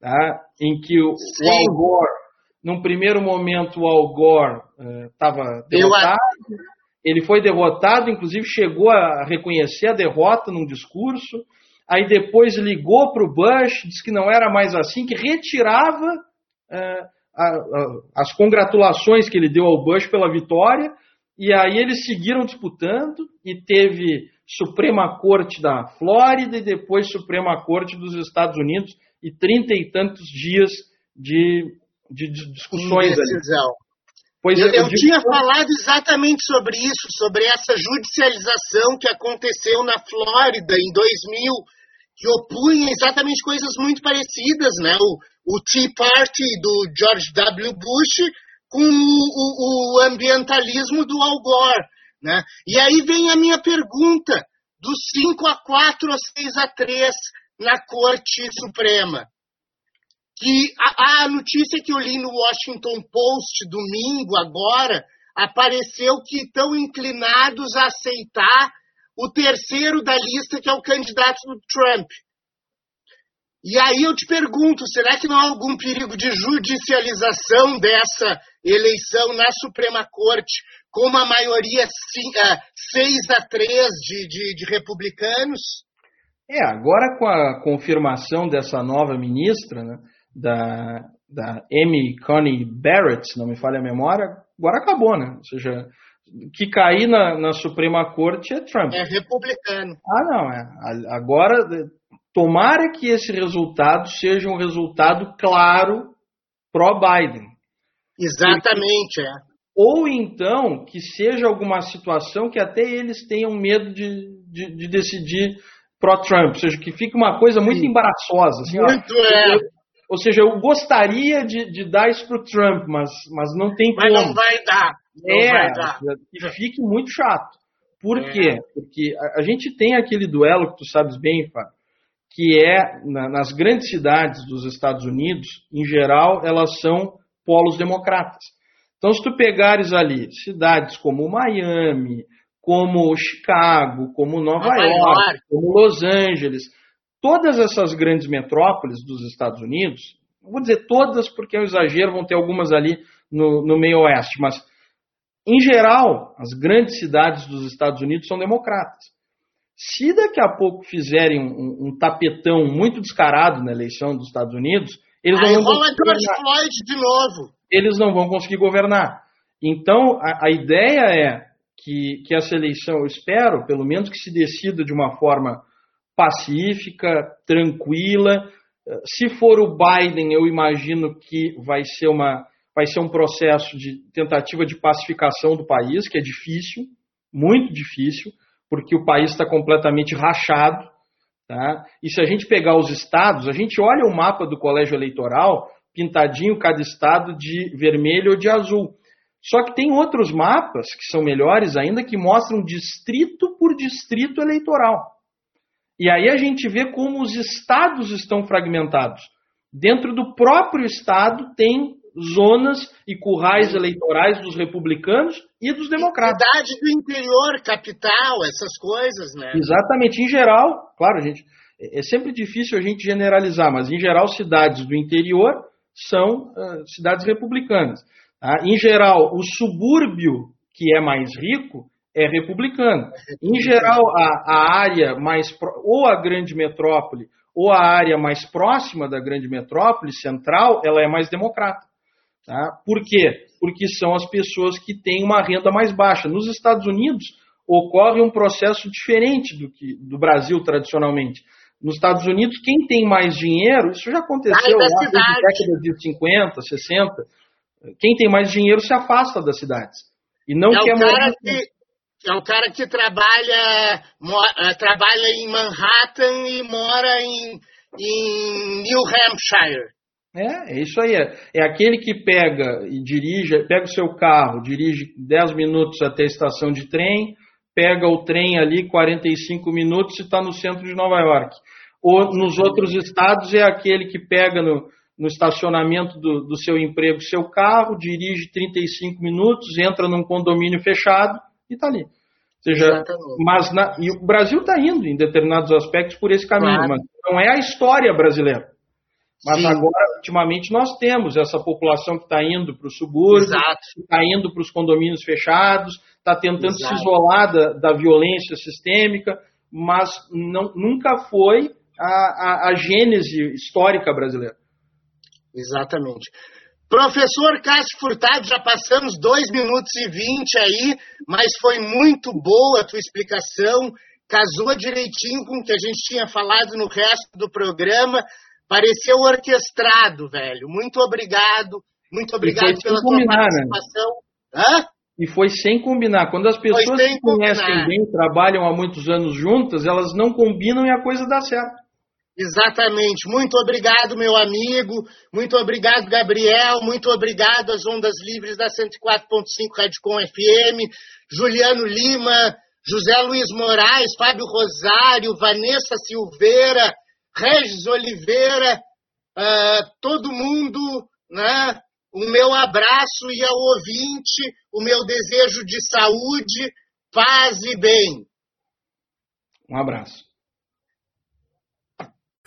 tá? em que o, o Al Gore, num primeiro momento, o Al Gore estava uh, derrotado, ele foi derrotado, inclusive chegou a reconhecer a derrota num discurso, aí depois ligou para o Bush, disse que não era mais assim, que retirava uh, a, a, as congratulações que ele deu ao Bush pela vitória, e aí eles seguiram disputando e teve Suprema Corte da Flórida e depois Suprema Corte dos Estados Unidos e trinta e tantos dias de, de, de discussões Indecisão. ali. Pois eu, eu, eu tinha falado exatamente sobre isso, sobre essa judicialização que aconteceu na Flórida em 2000, que opunha exatamente coisas muito parecidas, né? O, o Tea Party do George W. Bush com o, o, o ambientalismo do Al Gore. Né? E aí vem a minha pergunta, dos 5 a 4 ou 6 a 3 na Corte Suprema. Que a, a notícia que eu li no Washington Post domingo agora apareceu que estão inclinados a aceitar o terceiro da lista, que é o candidato do Trump. E aí eu te pergunto, será que não há algum perigo de judicialização dessa eleição na Suprema Corte com uma maioria 6 a 3 de, de, de republicanos? É, agora com a confirmação dessa nova ministra, né, da, da Amy Coney Barrett, se não me falha a memória, agora acabou, né? Ou seja, que cair na, na Suprema Corte é Trump. É republicano. Ah, não, é. Agora Tomara que esse resultado seja um resultado claro pró-Biden. Exatamente, é. Ou então que seja alguma situação que até eles tenham medo de, de, de decidir pró-Trump, ou seja, que fique uma coisa muito embaraçosa. Assim, muito ó, é. Ou seja, eu gostaria de, de dar isso para o Trump, mas, mas não tem mas como. Mas não vai dar. Não é, vai dar. que fique muito chato. Por é. quê? Porque a, a, gente tem aquele duelo que tu sabes bem, Fábio, que é na, nas grandes cidades dos Estados Unidos, em geral, elas são polos democratas. Então, se tu pegares ali cidades como Miami, como Chicago, como Nova, Nova York, York, como Los Angeles, todas essas grandes metrópoles dos Estados Unidos, vou dizer todas porque é um exagero, vão ter algumas ali no, no meio oeste, mas em geral, as grandes cidades dos Estados Unidos são democratas. Se daqui a pouco fizerem um, um tapetão muito descarado na eleição dos Estados Unidos, eles Aí não vão conseguir Floyd de novo. Eles não vão conseguir governar. Então, a, a ideia é que, que essa eleição, eu espero, pelo menos que se decida de uma forma pacífica, tranquila. Se for o Biden, eu imagino que vai ser, uma, vai ser um processo de tentativa de pacificação do país, que é difícil, muito difícil porque o país está completamente rachado. Tá? E se a gente pegar os estados, a gente olha o mapa do colégio eleitoral, pintadinho cada estado de vermelho ou de azul. Só que tem outros mapas que são melhores ainda que mostram distrito por distrito eleitoral. E aí a gente vê como os estados estão fragmentados. Dentro do próprio estado tem zonas e currais eleitorais dos republicanos e dos democratas. Cidade do interior, capital, essas coisas, né? Exatamente. Em geral, claro, gente, é, é sempre difícil a gente generalizar, mas em geral, cidades do interior são uh, cidades republicanas. Tá? Em geral, o subúrbio que é mais rico é republicano. Em geral, a, a área mais. ou a grande metrópole ou a área mais próxima da grande metrópole central, ela é mais democrata. Tá? Por quê? Porque são as pessoas que têm uma renda mais baixa. Nos Estados Unidos ocorre um processo diferente do que do Brasil tradicionalmente. Nos Estados Unidos, quem tem mais dinheiro, isso já aconteceu lá desde décadas de 50, 60, quem tem mais dinheiro se afasta das cidades. E não é quer morar. Que, é o cara que trabalha, mora, trabalha em Manhattan e mora em, em New Hampshire. É, é isso aí. É aquele que pega e dirige, pega o seu carro, dirige 10 minutos até a estação de trem, pega o trem ali 45 minutos e está no centro de Nova York. Ou nos outros estados é aquele que pega no, no estacionamento do, do seu emprego seu carro, dirige 35 minutos, entra num condomínio fechado e está ali. Ou seja, mas na, e o Brasil está indo em determinados aspectos por esse caminho, claro. mas não é a história brasileira. Mas Sim. agora, ultimamente, nós temos essa população que está indo para o subúrbio, está indo para os condomínios fechados, está tentando Exato. se isolar da, da, violência sistêmica, mas não, nunca foi a, a, a gênese histórica brasileira. Exatamente. Professor Cássio Furtado, já passamos dois minutos e vinte aí, mas foi muito boa a tua explicação, casou direitinho com o que a gente tinha falado no resto do programa. Pareceu orquestrado, velho. Muito obrigado. Muito obrigado pela tua combinar, né? participação. Né? Hã? E foi sem combinar. Quando as pessoas se conhecem combinar. bem, trabalham há muitos anos juntas, elas não combinam e a coisa dá certo. Exatamente. Muito obrigado, meu amigo. Muito obrigado, Gabriel. Muito obrigado às Ondas Livres da 104.5 Radicom FM. Juliano Lima, José Luiz Moraes, Fábio Rosário, Vanessa Silveira, Regis Oliveira, uh, todo mundo, né? O meu abraço e ao ouvinte, o meu desejo de saúde, paz e bem. Um abraço.